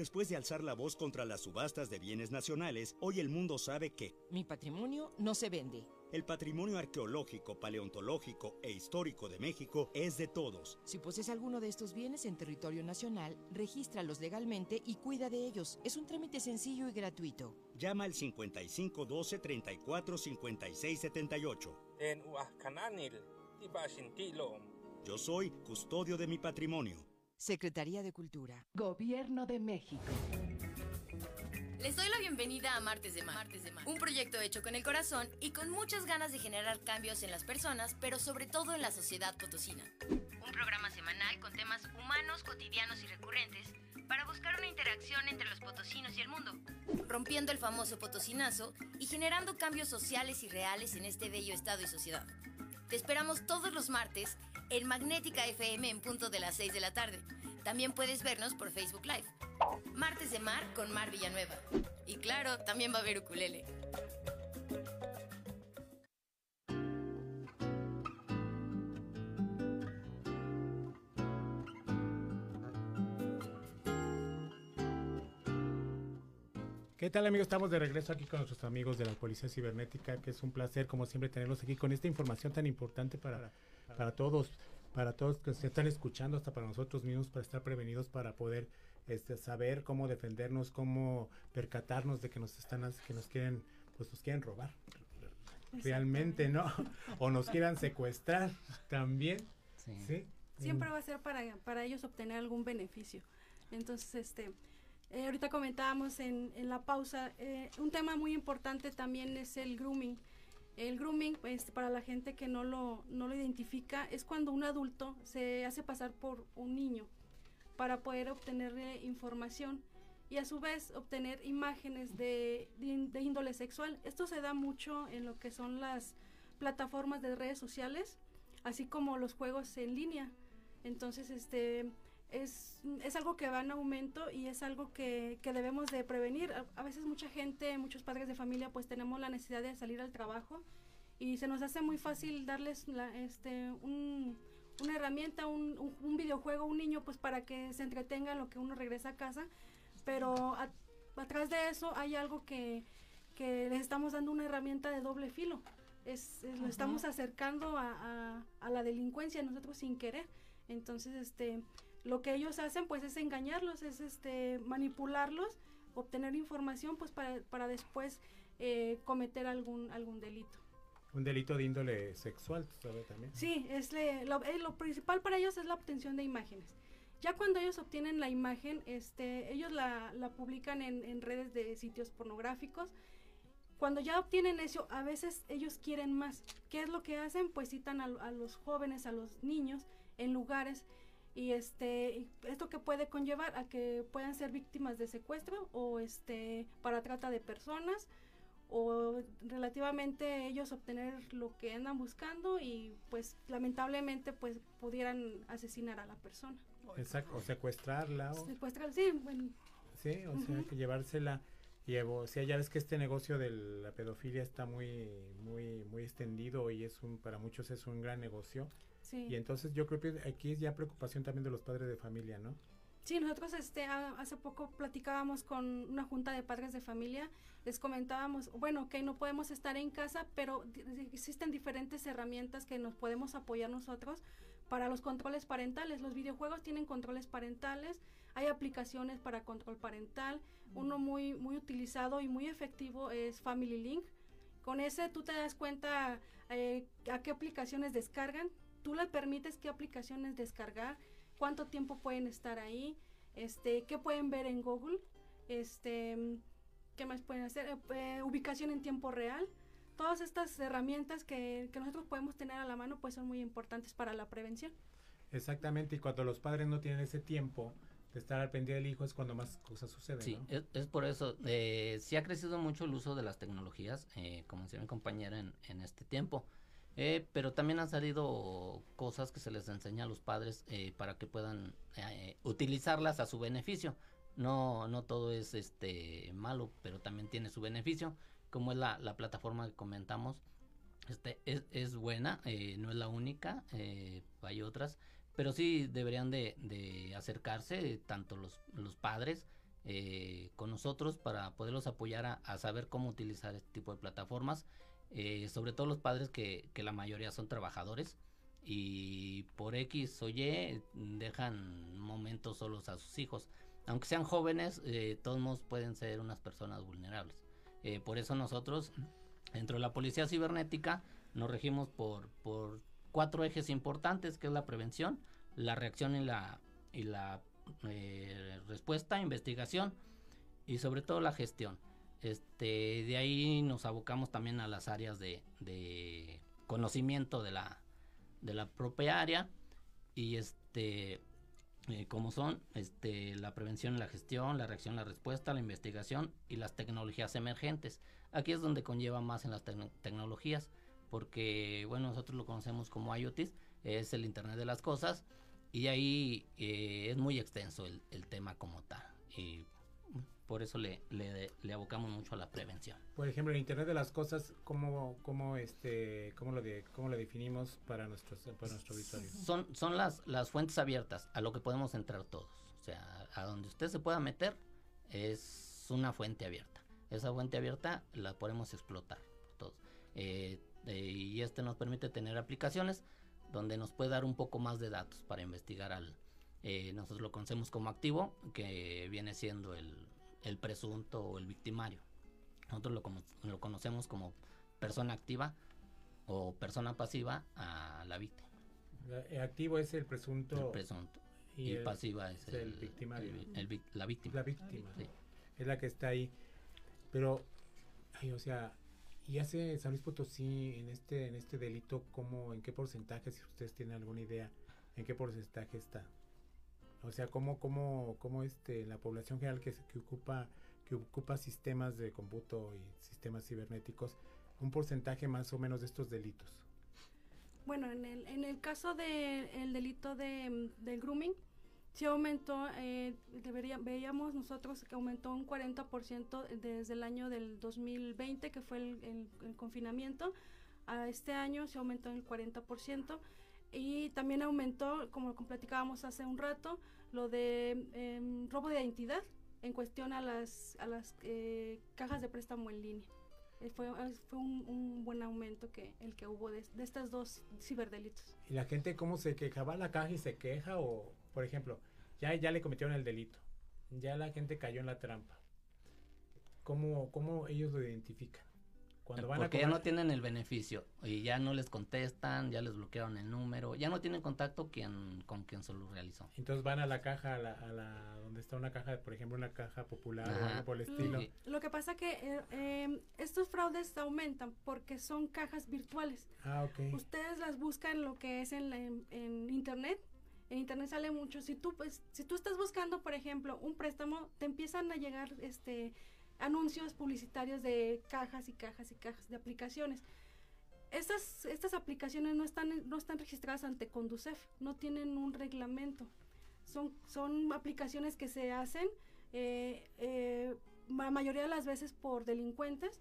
Después de alzar la voz contra las subastas de bienes nacionales, hoy el mundo sabe que
mi patrimonio no se vende.
El patrimonio arqueológico, paleontológico e histórico de México es de todos.
Si posees alguno de estos bienes en territorio nacional, regístralos legalmente y cuida de ellos. Es un trámite sencillo y gratuito.
Llama al 55 12 34 56 78.
En Huascananil,
Yo soy custodio de mi patrimonio.
Secretaría de Cultura.
Gobierno de México.
Les doy la bienvenida a Martes de Mar, Martes de Mar, un proyecto hecho con el corazón y con muchas ganas de generar cambios en las personas, pero sobre todo en la sociedad potosina. Un programa semanal con temas humanos, cotidianos y recurrentes para buscar una interacción entre los potosinos y el mundo, rompiendo el famoso potosinazo y generando cambios sociales y reales en este bello estado y sociedad. Te esperamos todos los martes en Magnética FM en punto de las 6 de la tarde. También puedes vernos por Facebook Live. Martes de Mar con Mar Villanueva. Y claro, también va a haber ukulele.
¿Qué tal amigos? Estamos de regreso aquí con nuestros amigos de la Policía Cibernética, que es un placer como siempre tenerlos aquí con esta información tan importante para, para todos, para todos que se están escuchando, hasta para nosotros mismos, para estar prevenidos, para poder este, saber cómo defendernos, cómo percatarnos de que nos están, que nos quieren, pues nos quieren robar. Realmente, ¿no? o nos quieran secuestrar también. Sí.
Siempre va a ser para, para ellos obtener algún beneficio. Entonces, este, eh, ahorita comentábamos en, en la pausa, eh, un tema muy importante también es el grooming. El grooming, pues, para la gente que no lo, no lo identifica, es cuando un adulto se hace pasar por un niño para poder obtener información y a su vez obtener imágenes de, de, índole sexual. Esto se da mucho en lo que son las plataformas de redes sociales, así como los juegos en línea. Entonces, este, es, es, algo que va en aumento y es algo que, que debemos de prevenir. A, veces mucha gente, muchos padres de familia, pues tenemos la necesidad de salir al trabajo y se nos hace muy fácil darles la, este, un, una herramienta, un, un, videojuego a un niño, pues para que se entretenga en lo que uno regresa a casa. Pero atrás de eso hay algo que, que les estamos dando una herramienta de doble filo. Es, lo estamos acercando a, a, a la delincuencia nosotros sin querer. Entonces, este lo que ellos hacen pues es engañarlos, es este manipularlos, obtener información pues para, para después eh, cometer algún, algún delito.
Un delito de índole sexual, ¿sabes también?
Sí, es lo, eh, lo, principal para ellos es la obtención de imágenes. Ya cuando ellos obtienen la imagen, este, ellos la, la publican en, en, redes de sitios pornográficos. Cuando ya obtienen eso, a veces ellos quieren más. ¿Qué es lo que hacen? Pues citan a, a los jóvenes, a los niños en lugares y este esto que puede conllevar a que puedan ser víctimas de secuestro o este para trata de personas o relativamente ellos obtener lo que andan buscando y pues lamentablemente pues pudieran asesinar a la persona.
Exacto o secuestrarla
o secuestrar sí bueno.
Sí o sea que llevársela y o sea ya ves que este negocio de la pedofilia está muy muy muy extendido y es un para muchos es un gran negocio y entonces yo creo que aquí es ya preocupación también de los padres de familia, ¿no?
Sí, nosotros este, hace poco platicábamos con una junta de padres de familia, les comentábamos, bueno, que no podemos estar en casa, pero existen diferentes herramientas que nos podemos apoyar nosotros para los controles parentales. Los videojuegos tienen controles parentales, hay aplicaciones para control parental, uno muy, muy utilizado y muy efectivo es Family Link. Con ese tú te das cuenta eh, a qué aplicaciones descargan, tú le permites qué aplicaciones descargar, cuánto tiempo pueden estar ahí, este, qué pueden ver en Google, este, qué más pueden hacer, eh, eh, ubicación en tiempo real. Todas estas herramientas que, que nosotros podemos tener a la mano pues son muy importantes para la prevención.
Exactamente, y cuando los padres no tienen ese tiempo de estar al pendiente del hijo es cuando más cosas suceden.
Sí, es, por eso. Eh, sí ha crecido mucho el uso de las tecnologías, eh, como decía mi compañera, en, en este tiempo. Eh, pero también han salido cosas que se les enseña a los padres eh, para que puedan eh, utilizarlas a su beneficio. No, no todo es este malo, pero también tiene su beneficio, como es la, la plataforma que comentamos. Este es, es buena, no es la única, hay otras, pero sí deberían de, de acercarse tanto los, los padres con nosotros para poderlos apoyar a saber cómo utilizar este tipo de plataformas eh, sobre todo los padres que, la mayoría son trabajadores y por X o Y dejan momentos solos a sus hijos. Aunque sean jóvenes, eh, todos pueden ser unas personas vulnerables. Eh, por eso nosotros, dentro de la policía cibernética, nos regimos por, por cuatro ejes importantes, que es la prevención, la reacción y la, y la eh, respuesta, investigación y sobre todo la gestión. Este, de ahí nos abocamos también a las áreas de, conocimiento de la, de la propia área y este eh, como son este, la prevención y la gestión, la reacción, la respuesta, la investigación y las tecnologías emergentes. Aquí es donde conlleva más en las tecnologías, porque bueno, nosotros lo conocemos como IoT, es el Internet de las Cosas, y ahí eh, es muy extenso el, tema como tal. Por eso le, le, abocamos mucho a la prevención.
Por ejemplo, el Internet de las Cosas, ¿cómo, cómo, este, cómo, lo, de, cómo lo definimos para, nuestros, para nuestro auditorio?
Son, son las, las fuentes abiertas a lo que podemos entrar todos. O sea, a donde usted se pueda meter es una fuente abierta. Esa fuente abierta la podemos explotar todos. Eh, eh, y este nos permite tener aplicaciones donde nos puede dar un poco más de datos para investigar al... Eh, nosotros lo conocemos como activo, que viene siendo el, el presunto o el victimario. Nosotros lo, lo conocemos como persona activa o persona pasiva a la víctima.
El activo es el presunto.
El presunto. Y, pasiva es, el, victimario. la víctima.
La víctima. Es la que está ahí. Pero, ay, o sea, y hace San Luis Potosí en este, en este delito, ¿cómo, en qué porcentaje, si ustedes tienen alguna idea, en qué porcentaje está? O sea, cómo, cómo, cómo este, la población general que, que, ocupa, que ocupa sistemas de cómputo y sistemas cibernéticos, un porcentaje más o menos de estos delitos.
Bueno, en el, en el caso del de, delito de, del grooming, sí aumentó, eh, debería, veíamos nosotros que aumentó un 40% desde el año del 2020, que fue el, el, confinamiento, a este año se aumentó en el 40%. Y también aumentó, como platicábamos hace un rato, lo de em, robo de identidad en cuestión a las, a las eh, cajas de préstamo en línea. Eh, fue, fue un, buen aumento que el que hubo de, de estas dos ciberdelitos.
¿Y la gente cómo se quejaba la caja y se queja? O, por ejemplo, ya, ya le cometieron el delito, ya la gente cayó en la trampa. ¿Cómo, cómo ellos lo identifican?
Porque ya no tienen el beneficio y ya no les contestan, ya les bloquearon el número, ya no tienen contacto quien, con quien se lo realizó.
Entonces van a la caja, a la, donde está una caja, por ejemplo, una caja popular o algo por el estilo.
Lo que pasa que eh, em, estos fraudes aumentan porque son cajas virtuales.
Ah, ok.
Ustedes las buscan lo que es en, en, internet en internet sale mucho. Si tú pues, si tú estás buscando, por ejemplo, un préstamo, te empiezan a llegar este anuncios publicitarios de cajas y cajas y cajas de aplicaciones. Estas, estas aplicaciones no están, no están registradas ante Conducef, no tienen un reglamento. Son, son aplicaciones que se hacen eh, eh, la mayoría de las veces por delincuentes.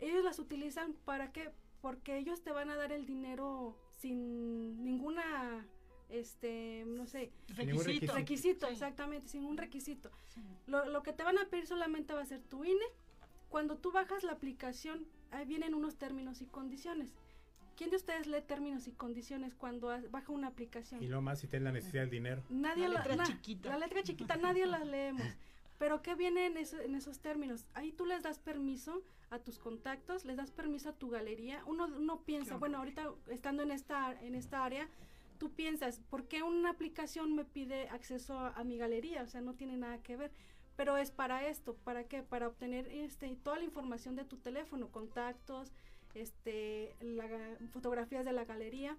Ellos las utilizan para qué? Porque ellos te van a dar el dinero sin ninguna este, no sé,
requisito.
requisito, exactamente, sin un requisito. Lo, lo que te van a pedir solamente va a ser tu INE. Cuando tú bajas la aplicación, ahí vienen unos términos y condiciones. ¿Quién de ustedes lee términos y condiciones cuando baja una aplicación?
Y lo más si tienes la necesidad del dinero.
Nadie
La
la,
letra
na-
chiquita.
La letra chiquita, nadie la leemos. Pero ¿qué viene en, eso- en esos términos? Ahí tú les das permiso a tus contactos, les das permiso a tu galería. Uno, uno piensa, bueno, ahorita estando en esta, en esta área, tú piensas, ¿por qué una aplicación me pide acceso a, a mi galería? O sea, no tiene nada que ver. Pero es para esto, ¿para qué? Para obtener este, toda la información de tu teléfono, contactos, este, la fotografías de la galería.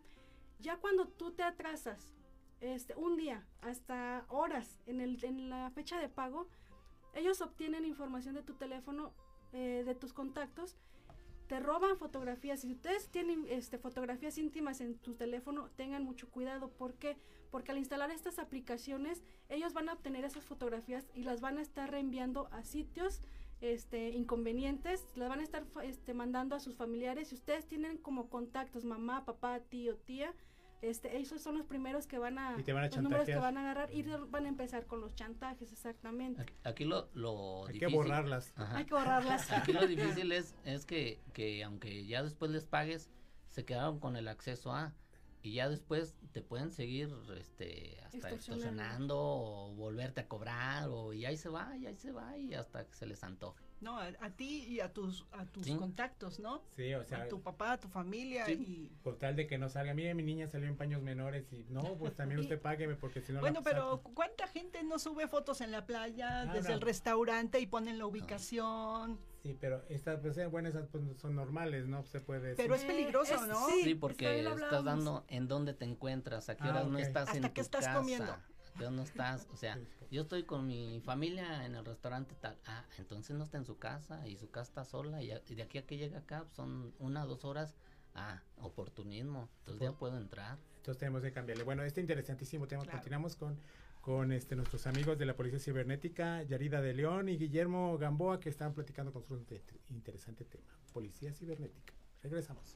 Ya cuando tú te atrasas este, un día hasta horas en, el, en la fecha de pago, ellos obtienen información de tu teléfono, eh, de tus contactos, te roban fotografías. Si ustedes tienen este, fotografías íntimas en tu teléfono, tengan mucho cuidado. ¿Por qué? Porque al instalar estas aplicaciones, ellos van a obtener esas fotografías y las van a estar reenviando a sitios este, inconvenientes, las van a estar este, mandando a sus familiares. Si ustedes tienen como contactos mamá, papá, tío, tía, este, esos son los primeros que van a,
Y te van a
los números que van a agarrar y van a empezar con los chantajes, exactamente.
Aquí lo, lo
Hay que
difícil-
borrarlas.
Ajá.
Hay que borrarlas.
Aquí lo difícil es, es que, que aunque ya después les pagues, se quedaron con el acceso a y ya después te pueden seguir este hasta
Extorsionando.
extorsionando o volverte a cobrar o y ahí se va, y ahí se va y hasta que se les antoje.
No, a, a ti y a tus a tus
Sí.
contactos, ¿no?
Sí, o sea,
a tu papá, a tu familia
Sí,
y
por tal de que no salga. Mire, mi niña salió en paños menores y no, pues también usted págueme porque si no la
bueno, pero. ¿cuánta gente no sube fotos en la playa
Ah,
desde
no.
el restaurante y ponen la ubicación?
Sí, pero estas, pues, eh, bueno, esas pues, son normales, ¿no? Se puede
Pero es
decir.
peligroso, ¿no?
Sí, porque estás dando en dónde te encuentras, a qué
Ah,
horas no estás
Hasta
en
qué
tu
estás
casa,
comiendo.
No estás, o sea, yo estoy con mi familia en el restaurante tal, ah, entonces no está en su casa y su casa está sola y, de aquí a que llega acá son una dos horas, ah, oportunismo, entonces ya puedo entrar.
Entonces tenemos que cambiarle. Bueno, este interesantísimo tema.
Claro.
Continuamos con, con este, nuestros amigos de la Policía Cibernética, Yarida de León y Guillermo Gamboa, que están platicando con nosotros un te- interesante tema. Policía Cibernética. Regresamos.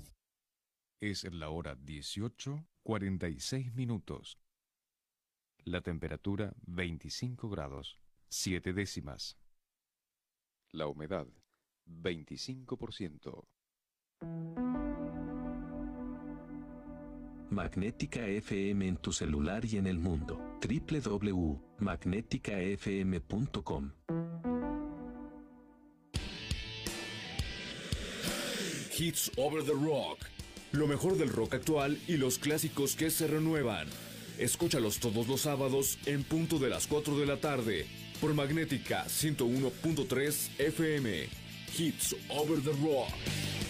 Es la hora 18, 46 minutos. La temperatura 25 grados, 7 décimas. La humedad 25%.
Magnética FM en tu celular y en el mundo. www.magneticafm.com.
Hits Over the Rock. Lo mejor del rock actual y los clásicos que se renuevan. Escúchalos todos los sábados en punto de las 4 de la tarde por Magnética 101.3 FM. Hits Over the Rock.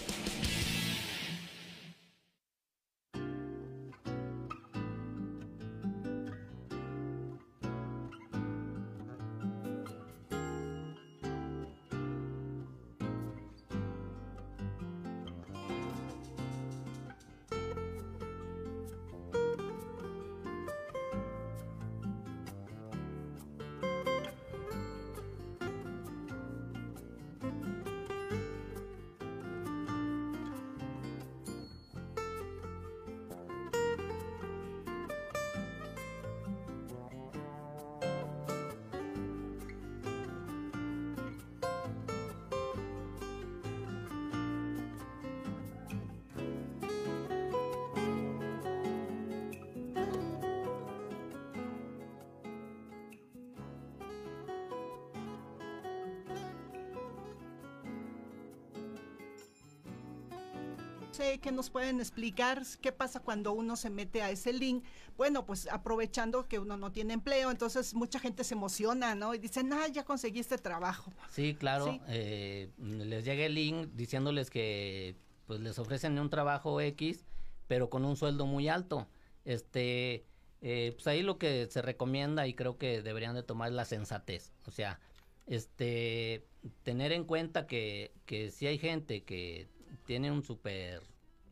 Qué nos pueden explicar qué pasa cuando uno se mete a ese link. Bueno, pues aprovechando que uno no tiene empleo, entonces mucha gente se emociona, ¿no? Y dicen, ah, ya conseguí este trabajo.
Sí, claro. Eh, les llega el link diciéndoles que pues les ofrecen un trabajo X, pero con un sueldo muy alto. Este, eh, pues ahí lo que se recomienda y creo que deberían de tomar es la sensatez. O sea, este, tener en cuenta que, que si hay gente que tiene un super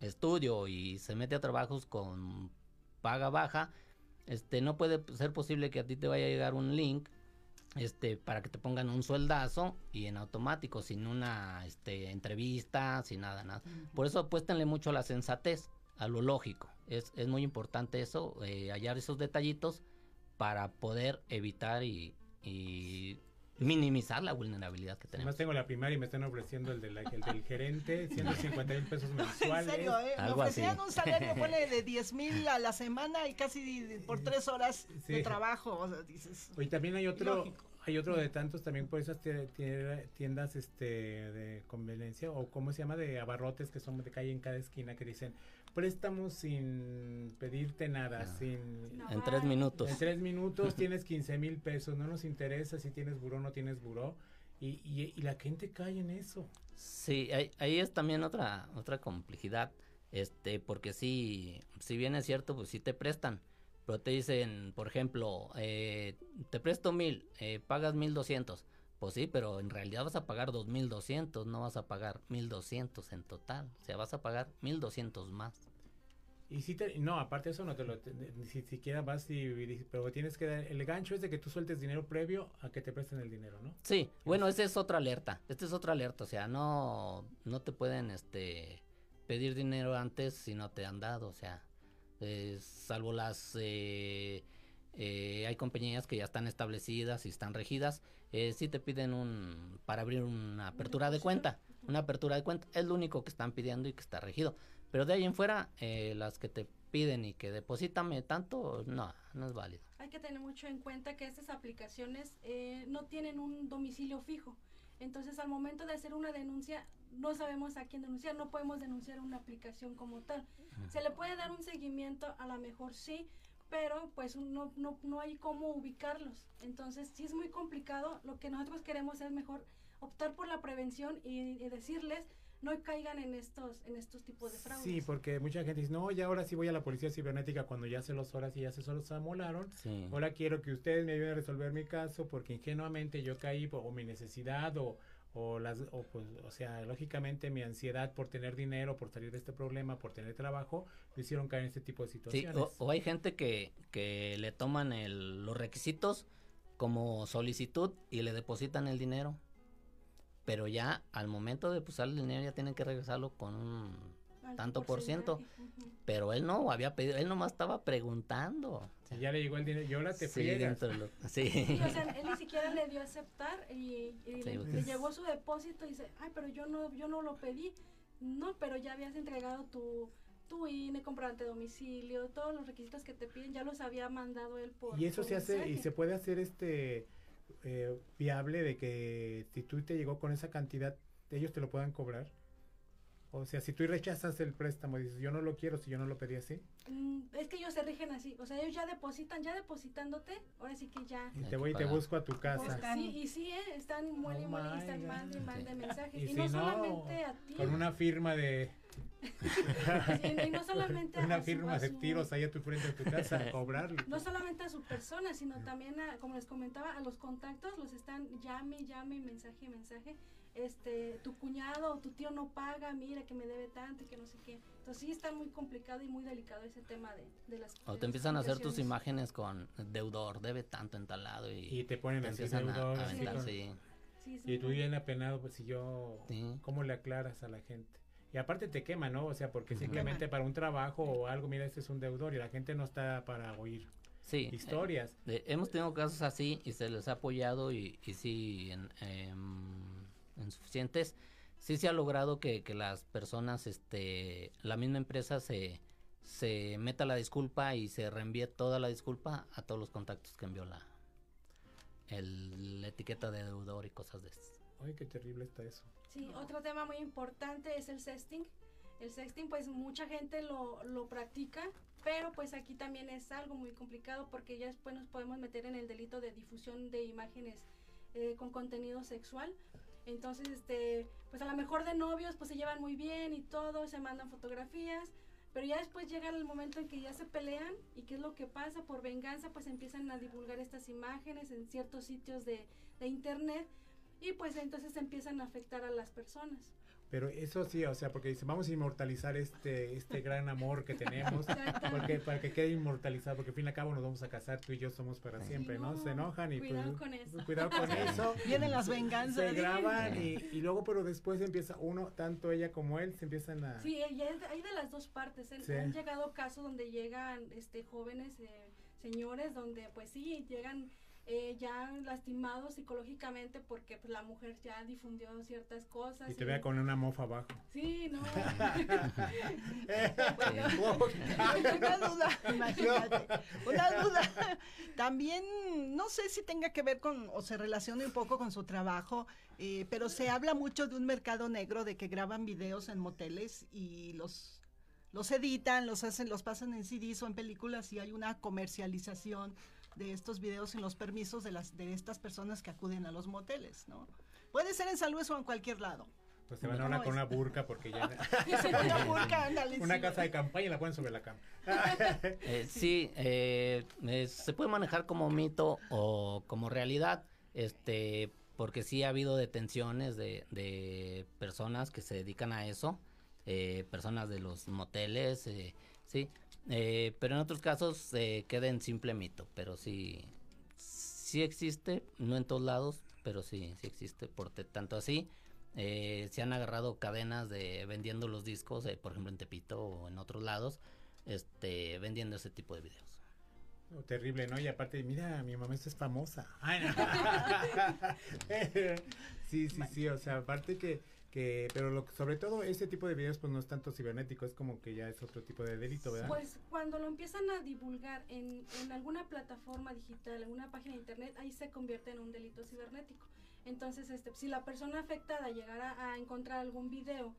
estudio y se mete a trabajos con paga baja, este, no puede ser posible que a ti te vaya a llegar un link este para que te pongan un sueldazo y en automático sin una este entrevista sin nada nada. Por eso apuéstenle mucho a la sensatez a lo lógico. Es, es muy importante eso eh, hallar esos detallitos para poder evitar y, y minimizar la vulnerabilidad que tenemos.
Además tengo la primaria y me están ofreciendo el, de la, el del gerente, 150 mil pesos mensuales.
En serio, ¿eh? me ofrecían un salario de 10 mil a la semana y casi por tres horas de trabajo. O sea, dices,
Oye, también hay otro, hay otro de tantos también por esas tiendas este de conveniencia o cómo se llama de abarrotes que son de calle en cada esquina que dicen préstamos sin pedirte nada, ah. sin...
en tres minutos.
En tres minutos tienes 15 mil pesos, no nos interesa si tienes buró o no tienes buró. Y, y, la gente cae en eso.
Sí, ahí, ahí, es también otra otra complejidad, este, porque sí, si bien es cierto, pues sí te prestan, pero te dicen, por ejemplo, eh, te presto mil, eh, pagas mil doscientos, pues sí, pero en realidad vas a pagar 2.200, no vas a pagar 1.200 en total. O sea, vas a pagar 1.200 más.
Y si te, no, aparte de eso, no te lo, ni siquiera vas y, pero tienes que dar, el gancho es de que tú sueltes dinero previo a que te presten el dinero, ¿no?
Sí, bueno, esa es otra alerta, esta es otra alerta, o sea, no, no te pueden, este, pedir dinero antes si no te han dado, o sea, salvo las, eh, eh, hay compañías que ya están establecidas y están regidas, eh, si te piden un para abrir una apertura de cuenta, una apertura de cuenta, es lo único que están pidiendo y que está regido. Pero de ahí en fuera, eh, las que te piden y que deposítame tanto, no, no es válido.
Hay que tener mucho en cuenta que estas aplicaciones eh, no tienen un domicilio fijo. Entonces, al momento de hacer una denuncia, no sabemos a quién denunciar, no podemos denunciar una aplicación como tal. Se le puede dar un seguimiento, a lo mejor sí, pero pues no, no, no hay cómo ubicarlos. Entonces sí es muy complicado. Lo que nosotros queremos es mejor optar por la prevención y, decirles no caigan en estos en estos tipos de fraudes.
Sí, porque mucha gente dice, no, ya ahora sí voy a la policía cibernética cuando ya se los horas y ya se los amolaron. Ahora quiero que ustedes me ayuden a resolver mi caso porque ingenuamente yo caí por mi necesidad o, o las o pues o sea lógicamente mi ansiedad por tener dinero por salir de este problema por tener trabajo me hicieron caer en este tipo de situaciones
sí, o, hay gente que, que le toman el, los requisitos como solicitud y le depositan el dinero pero ya al momento de usar el dinero ya tienen que regresarlo con un tanto por ciento, pero él no había pedido, él nomás estaba preguntando.
Y ya le llegó el dinero, y ahora te
sí, dentro
sí. o sea, él ni siquiera le dio a aceptar y, le, llegó su depósito y dice, ay, pero yo no, yo no lo pedí. No, pero ya habías entregado tu, tu INE, comprobante de domicilio, todos los requisitos que te piden, ya los había mandado él por
Y eso se hace, y se puede hacer este eh, viable de que si tú te llegó con esa cantidad, ellos te lo puedan cobrar. O sea, si tú rechazas el préstamo y dices, yo no lo quiero si yo no lo pedí así.
Mm, es que ellos se rigen así. O sea, ellos ya depositan, ya depositándote, ahora sí que ya.
Y te voy y te busco a tu casa.
Sí, y sí, ¿eh? están muy oh y están mande y mande mensajes. Y, no, solamente a ti.
Con una firma de.
y, no solamente
una firma de tiros ahí a tu frente de tu casa a cobrarlo.
No solamente a su persona, sino también, a, como les comentaba, a los contactos los están llame, llame, mensaje, mensaje este, tu cuñado o tu tío no paga, mira que me debe tanto y que no sé qué. Entonces sí está muy complicado y muy delicado ese tema de, de las
O te empiezan a hacer tus imágenes con deudor, debe tanto entalado y,
y te ponen así deudor. Y tú bien apenado, pues si yo, ¿cómo le aclaras a la gente? Y aparte te quema, ¿no? O sea, porque simplemente para un trabajo o algo, mira, este es un deudor y la gente no está para oír sí, historias.
Eh, hemos tenido casos así y se les ha apoyado y, y sí, en, insuficientes, sí se ha logrado que, las personas, este, la misma empresa se, se meta la disculpa y se reenvíe toda la disculpa a todos los contactos que envió la, el, la etiqueta de deudor y cosas de esas.
Ay, qué terrible está eso.
Sí, otro tema muy importante es el sexting. El sexting, pues mucha gente lo, lo practica, pero pues aquí también es algo muy complicado porque ya después nos podemos meter en el delito de difusión de imágenes eh, con contenido sexual. Entonces, este, pues a lo mejor de novios, pues se llevan muy bien y todo, se mandan fotografías, pero ya después llega el momento en que ya se pelean y qué es lo que pasa por venganza, pues empiezan a divulgar estas imágenes en ciertos sitios de, de internet y pues entonces empiezan a afectar a las personas.
Pero eso sí, o sea, porque dice, vamos a inmortalizar este este gran amor que tenemos, porque para que quede inmortalizado, porque al fin y al cabo nos vamos a casar, tú y yo somos para siempre, ¿no? Se enojan y
Cuidado
pues,
con eso.
cuidado con eso.
Vienen las venganzas.
Se graban y, y luego, pero después empieza uno, tanto ella como él, se empiezan a...
Sí, y hay de- las dos partes.
Sí.
Han llegado casos donde llegan este jóvenes, eh, señores, donde pues sí, llegan eh, ya lastimados psicológicamente porque pues, la mujer ya difundió ciertas cosas.
Y te vea con una mofa abajo.
Sí, no.
Una duda, imagínate. Una duda. También, no sé si tenga que ver con, o se relacione un poco con su trabajo, eh, pero se habla mucho de un mercado negro de que graban videos en moteles y los los editan, los hacen, los pasan en CDs o en películas y hay una comercialización de estos videos sin los permisos de las de estas personas que acuden a los moteles, ¿no? Puede ser en San Luis o en cualquier lado.
Pues se van
¿Cómo
ahora con una burka porque ya...
Una burka, ándale,
Una
sí.
casa de campaña y la ponen sobre la cama.
Eh, sí, eh, eh, se puede manejar como mito o como realidad, este, porque sí ha habido detenciones de, de personas que se dedican a eso, eh, personas de los moteles, eh, sí, eh, pero en otros casos eh, queda en simple mito, pero sí, sí existe, no en todos lados, pero sí, sí existe, por tanto así. eh, se han agarrado cadenas de vendiendo los discos, eh, por ejemplo en Tepito o en otros lados, este, vendiendo ese tipo de videos.
Oh, terrible, ¿no? Y aparte, mira, mi mamá esta es famosa. Ay, no. sí, sí, sí, o sea, aparte que, que pero lo, sobre todo ese tipo de videos pues no es tanto cibernético, es como que ya es otro tipo de delito, ¿verdad?
Pues cuando lo empiezan a divulgar en, en alguna plataforma digital, en una página de internet, ahí se convierte en un delito cibernético. Entonces, este, si la persona afectada llegara a encontrar algún video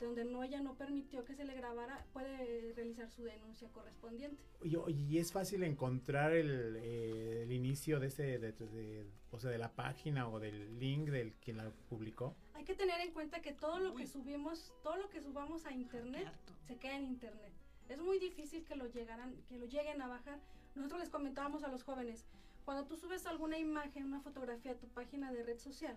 donde no ella no permitió que se le grabara, puede realizar su denuncia correspondiente.
Y, es fácil encontrar el, eh, el inicio de ese, de, de- o sea, de la página o del link del quien la publicó.
Hay que tener en cuenta que todo lo que subimos, todo lo que subamos a internet, se queda en internet. Es muy difícil que lo llegaran, que lo lleguen a bajar. Nosotros les comentábamos a los jóvenes, cuando tú subes alguna imagen, una fotografía a tu página de red social,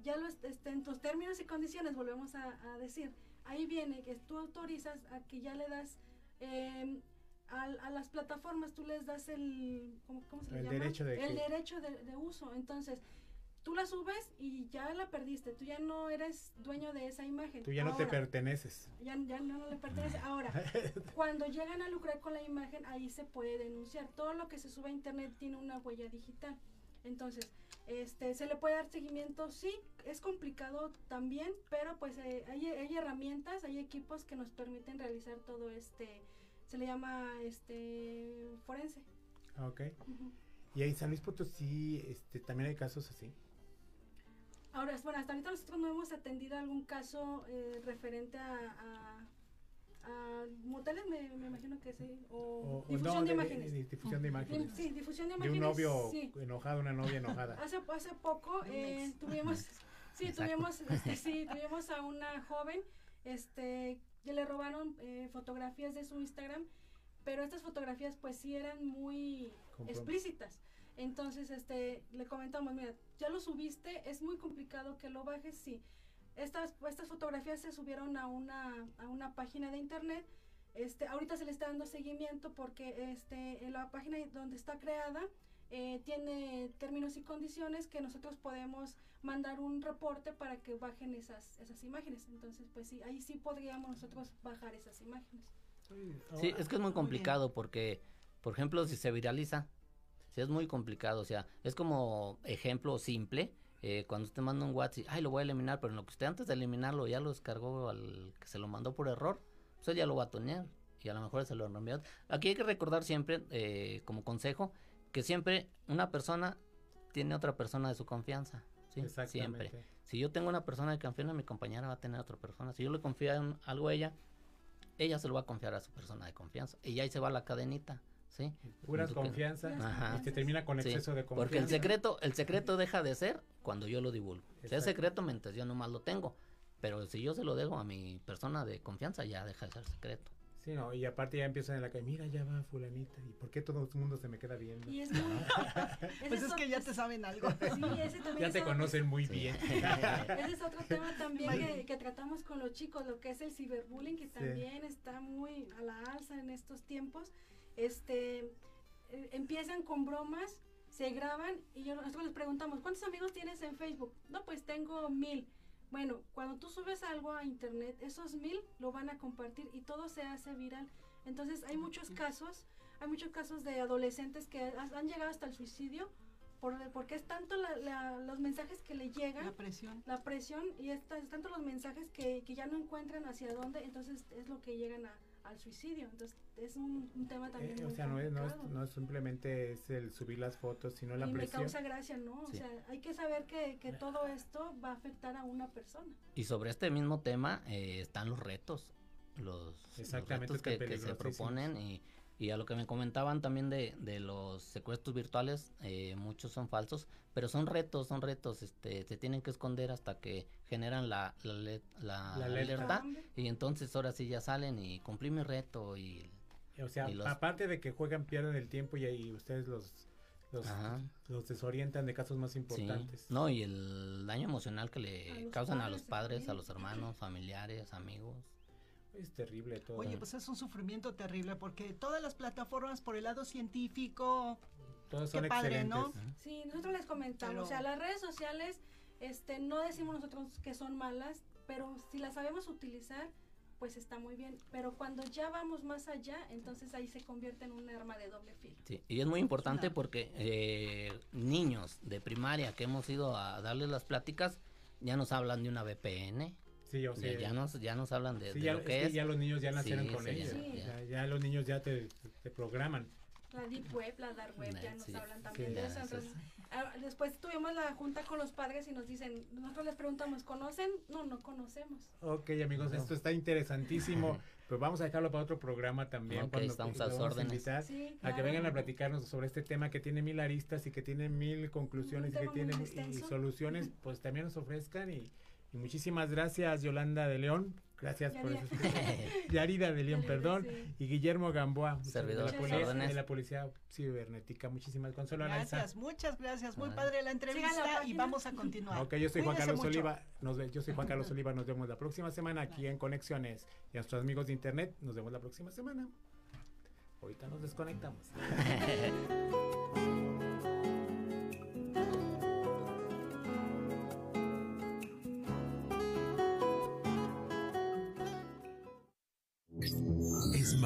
ya lo est- este, en tus términos y condiciones, volvemos a, a decir, ahí viene que tú autorizas a que ya le das eh, al- a, las plataformas, tú les das el, ¿cómo, cómo se le
El
llama?
derecho de
el
que-
derecho de, de uso. Entonces, tú la subes y ya la perdiste, tú ya no eres dueño de esa imagen.
Tú ya no te perteneces.
ya, ya no le pertenece. Ahora, cuando llegan a lucrar con la imagen, ahí se puede denunciar. Todo lo que se sube a internet tiene una huella digital. Entonces, este, se le puede dar seguimiento, sí, es complicado también, pero pues eh, hay, hay herramientas, hay equipos que nos permiten realizar todo este, se le llama este forense.
Ah, Ok. Y ahí San Luis Potosí este, también hay casos así.
Ahora, bueno, hasta ahorita nosotros no hemos atendido algún caso eh, referente a, a, a moteles, me, me imagino que sí, o,
O- o
difusión
no,
de,
de-
imágenes.
de difusión de imágenes.
Sí, difusión de
De
imágenes.
un novio
sí.
enojado, una novia enojada.
Hace, hace poco eh, tuvimos, sí,
Exacto.
tuvimos, este, sí, tuvimos a una joven, este, que le robaron eh, fotografías de su Instagram, pero estas fotografías pues sí eran muy
Comprom-
explícitas. Entonces, este, le comentamos, mira, ya lo subiste, es muy complicado que lo bajes, sí. Estas, estas fotografías se subieron a una, a una página de internet. Este, ahorita se le está dando seguimiento porque este, en la página donde está creada eh, tiene términos y condiciones que nosotros podemos mandar un reporte para que bajen esas, esas imágenes. Entonces, pues sí, ahí sí podríamos nosotros bajar esas imágenes.
Sí, es que es muy complicado porque, por ejemplo, si se viraliza, sí es muy complicado. O sea, es como ejemplo simple. Eh, cuando usted manda un WhatsApp, ay, lo voy a eliminar, pero en lo que usted antes de eliminarlo ya lo descargó al que se lo mandó por error, usted ya lo va a tonear y a lo mejor se lo envió. Aquí hay que recordar siempre, eh, como consejo, que siempre una persona tiene otra persona de su confianza. ¿sí? Siempre. Si yo tengo una persona confía en mi compañera, va a tener otra persona. Si yo le confío en algo a ella, ella se lo va a confiar a su persona de confianza. Y ahí se va la cadenita. ¿Sí?
Puras confianza y se termina con
Sí,
exceso de confianza.
Porque el secreto, el secreto deja de ser cuando yo lo divulgo. Si es secreto, mientras yo nomás lo tengo. Pero si yo se lo dejo a mi persona de confianza, ya deja de ser secreto.
Sí, no, y aparte ya empiezan en la calle, mira, ya va fulanita, ¿y por qué todo el mundo se me queda viendo?
Y es muy...
Pues es que ya te saben algo.
Sí, ese también
Ya
es
te
otro-
conocen muy bien.
Ese es otro tema también que, que tratamos con los chicos, lo que es el ciberbullying, que también está muy a la alza en estos tiempos. Este, eh, empiezan con bromas, se graban y yo, nosotros les preguntamos, ¿cuántos amigos tienes en Facebook? No, pues tengo mil. Bueno, cuando tú subes algo a internet, esos mil lo van a compartir y todo se hace viral. Entonces hay muchos casos, hay muchos casos de adolescentes que han llegado hasta el suicidio por, porque es tanto la- la- los mensajes que le llegan,
La presión.
la presión y es, es tanto los mensajes que, que ya no encuentran hacia dónde, entonces es lo que llegan a- al suicidio. Entonces es un, un tema también
Eh, o
muy
sea, no es, no, es, no es simplemente es el subir las fotos, sino la
y me
presión.
causa gracia, ¿no?
Sí.
O sea, hay que saber que, que todo esto va a afectar a una persona.
Y sobre este mismo tema eh, están los retos, los, los
Exactamente,
retos
es que
que, que se proponen y, y a lo que me comentaban también de, de los secuestros virtuales, eh, muchos son falsos, pero son retos, son retos, este, se tienen que esconder hasta que generan la, la, la
La alerta.
alerta y entonces ahora sí ya salen y cumplí mi reto y...
O sea,
y los-
aparte de que juegan, pierden el tiempo y ahí ustedes los, los, desorientan de casos más
Sí,
importantes.
no, y el daño emocional que le causan a los padres, a los hermanos, familiares, amigos.
Es terrible todo.
Oye, pues es un sufrimiento terrible porque todas las plataformas por el lado científico,
Todos
qué
son
padre, ¿no?
excelentes.
Sí, nosotros les comentamos,
Pero-
o sea, las redes sociales, este, no decimos nosotros que son malas, pero si las sabemos utilizar, pues está muy bien. Pero cuando ya vamos más allá, entonces ahí se convierte en un arma de doble filo.
Sí, y es muy importante porque eh, niños de primaria que hemos ido a darles las pláticas ya nos hablan de una VPN.
Sí, o
Ya-
sea,
ya, nos, ya nos hablan de,
Sí,
de
ya,
lo
es
que es.
ya los niños ya nacieron
Sí,
con
sí,
ella.
ya- ya.
Ya, ya los niños ya te, te programan.
La Deep Web, la Dark Web, ya nos
Sí.
hablan también
Sí,
de
ya,
eso.
eso
entonces, ah, después tuvimos la junta con los padres y nos dicen, nosotros les preguntamos, ¿conocen? No, no conocemos.
Ok, amigos, esto está interesantísimo. Pues vamos a dejarlo para otro programa también.
Ok,
cuando
estamos a órdenes.
Sí,
a que
claro.
vengan a platicarnos sobre este tema que tiene mil aristas y que tiene mil conclusiones y que tiene y soluciones, pues también nos ofrezcan. Y, y muchísimas gracias, Yolanda de León. Gracias por eso. Yarida de León, perdón.
sí.
Y Guillermo Gamboa,
Servidor,
de la, policía, de la Policía Cibernética. Muchísimas Consuelo
gracias, muchas gracias, muy
Ah.
padre la entrevista y vamos a continuar.
Ok, yo soy Juan Carlos
mucho.
Oliva. Nos yo soy Juan Carlos Oliva. Nos vemos la próxima semana aquí en Conexiones. Y a nuestros amigos de internet, nos vemos la próxima semana. Ahorita nos desconectamos.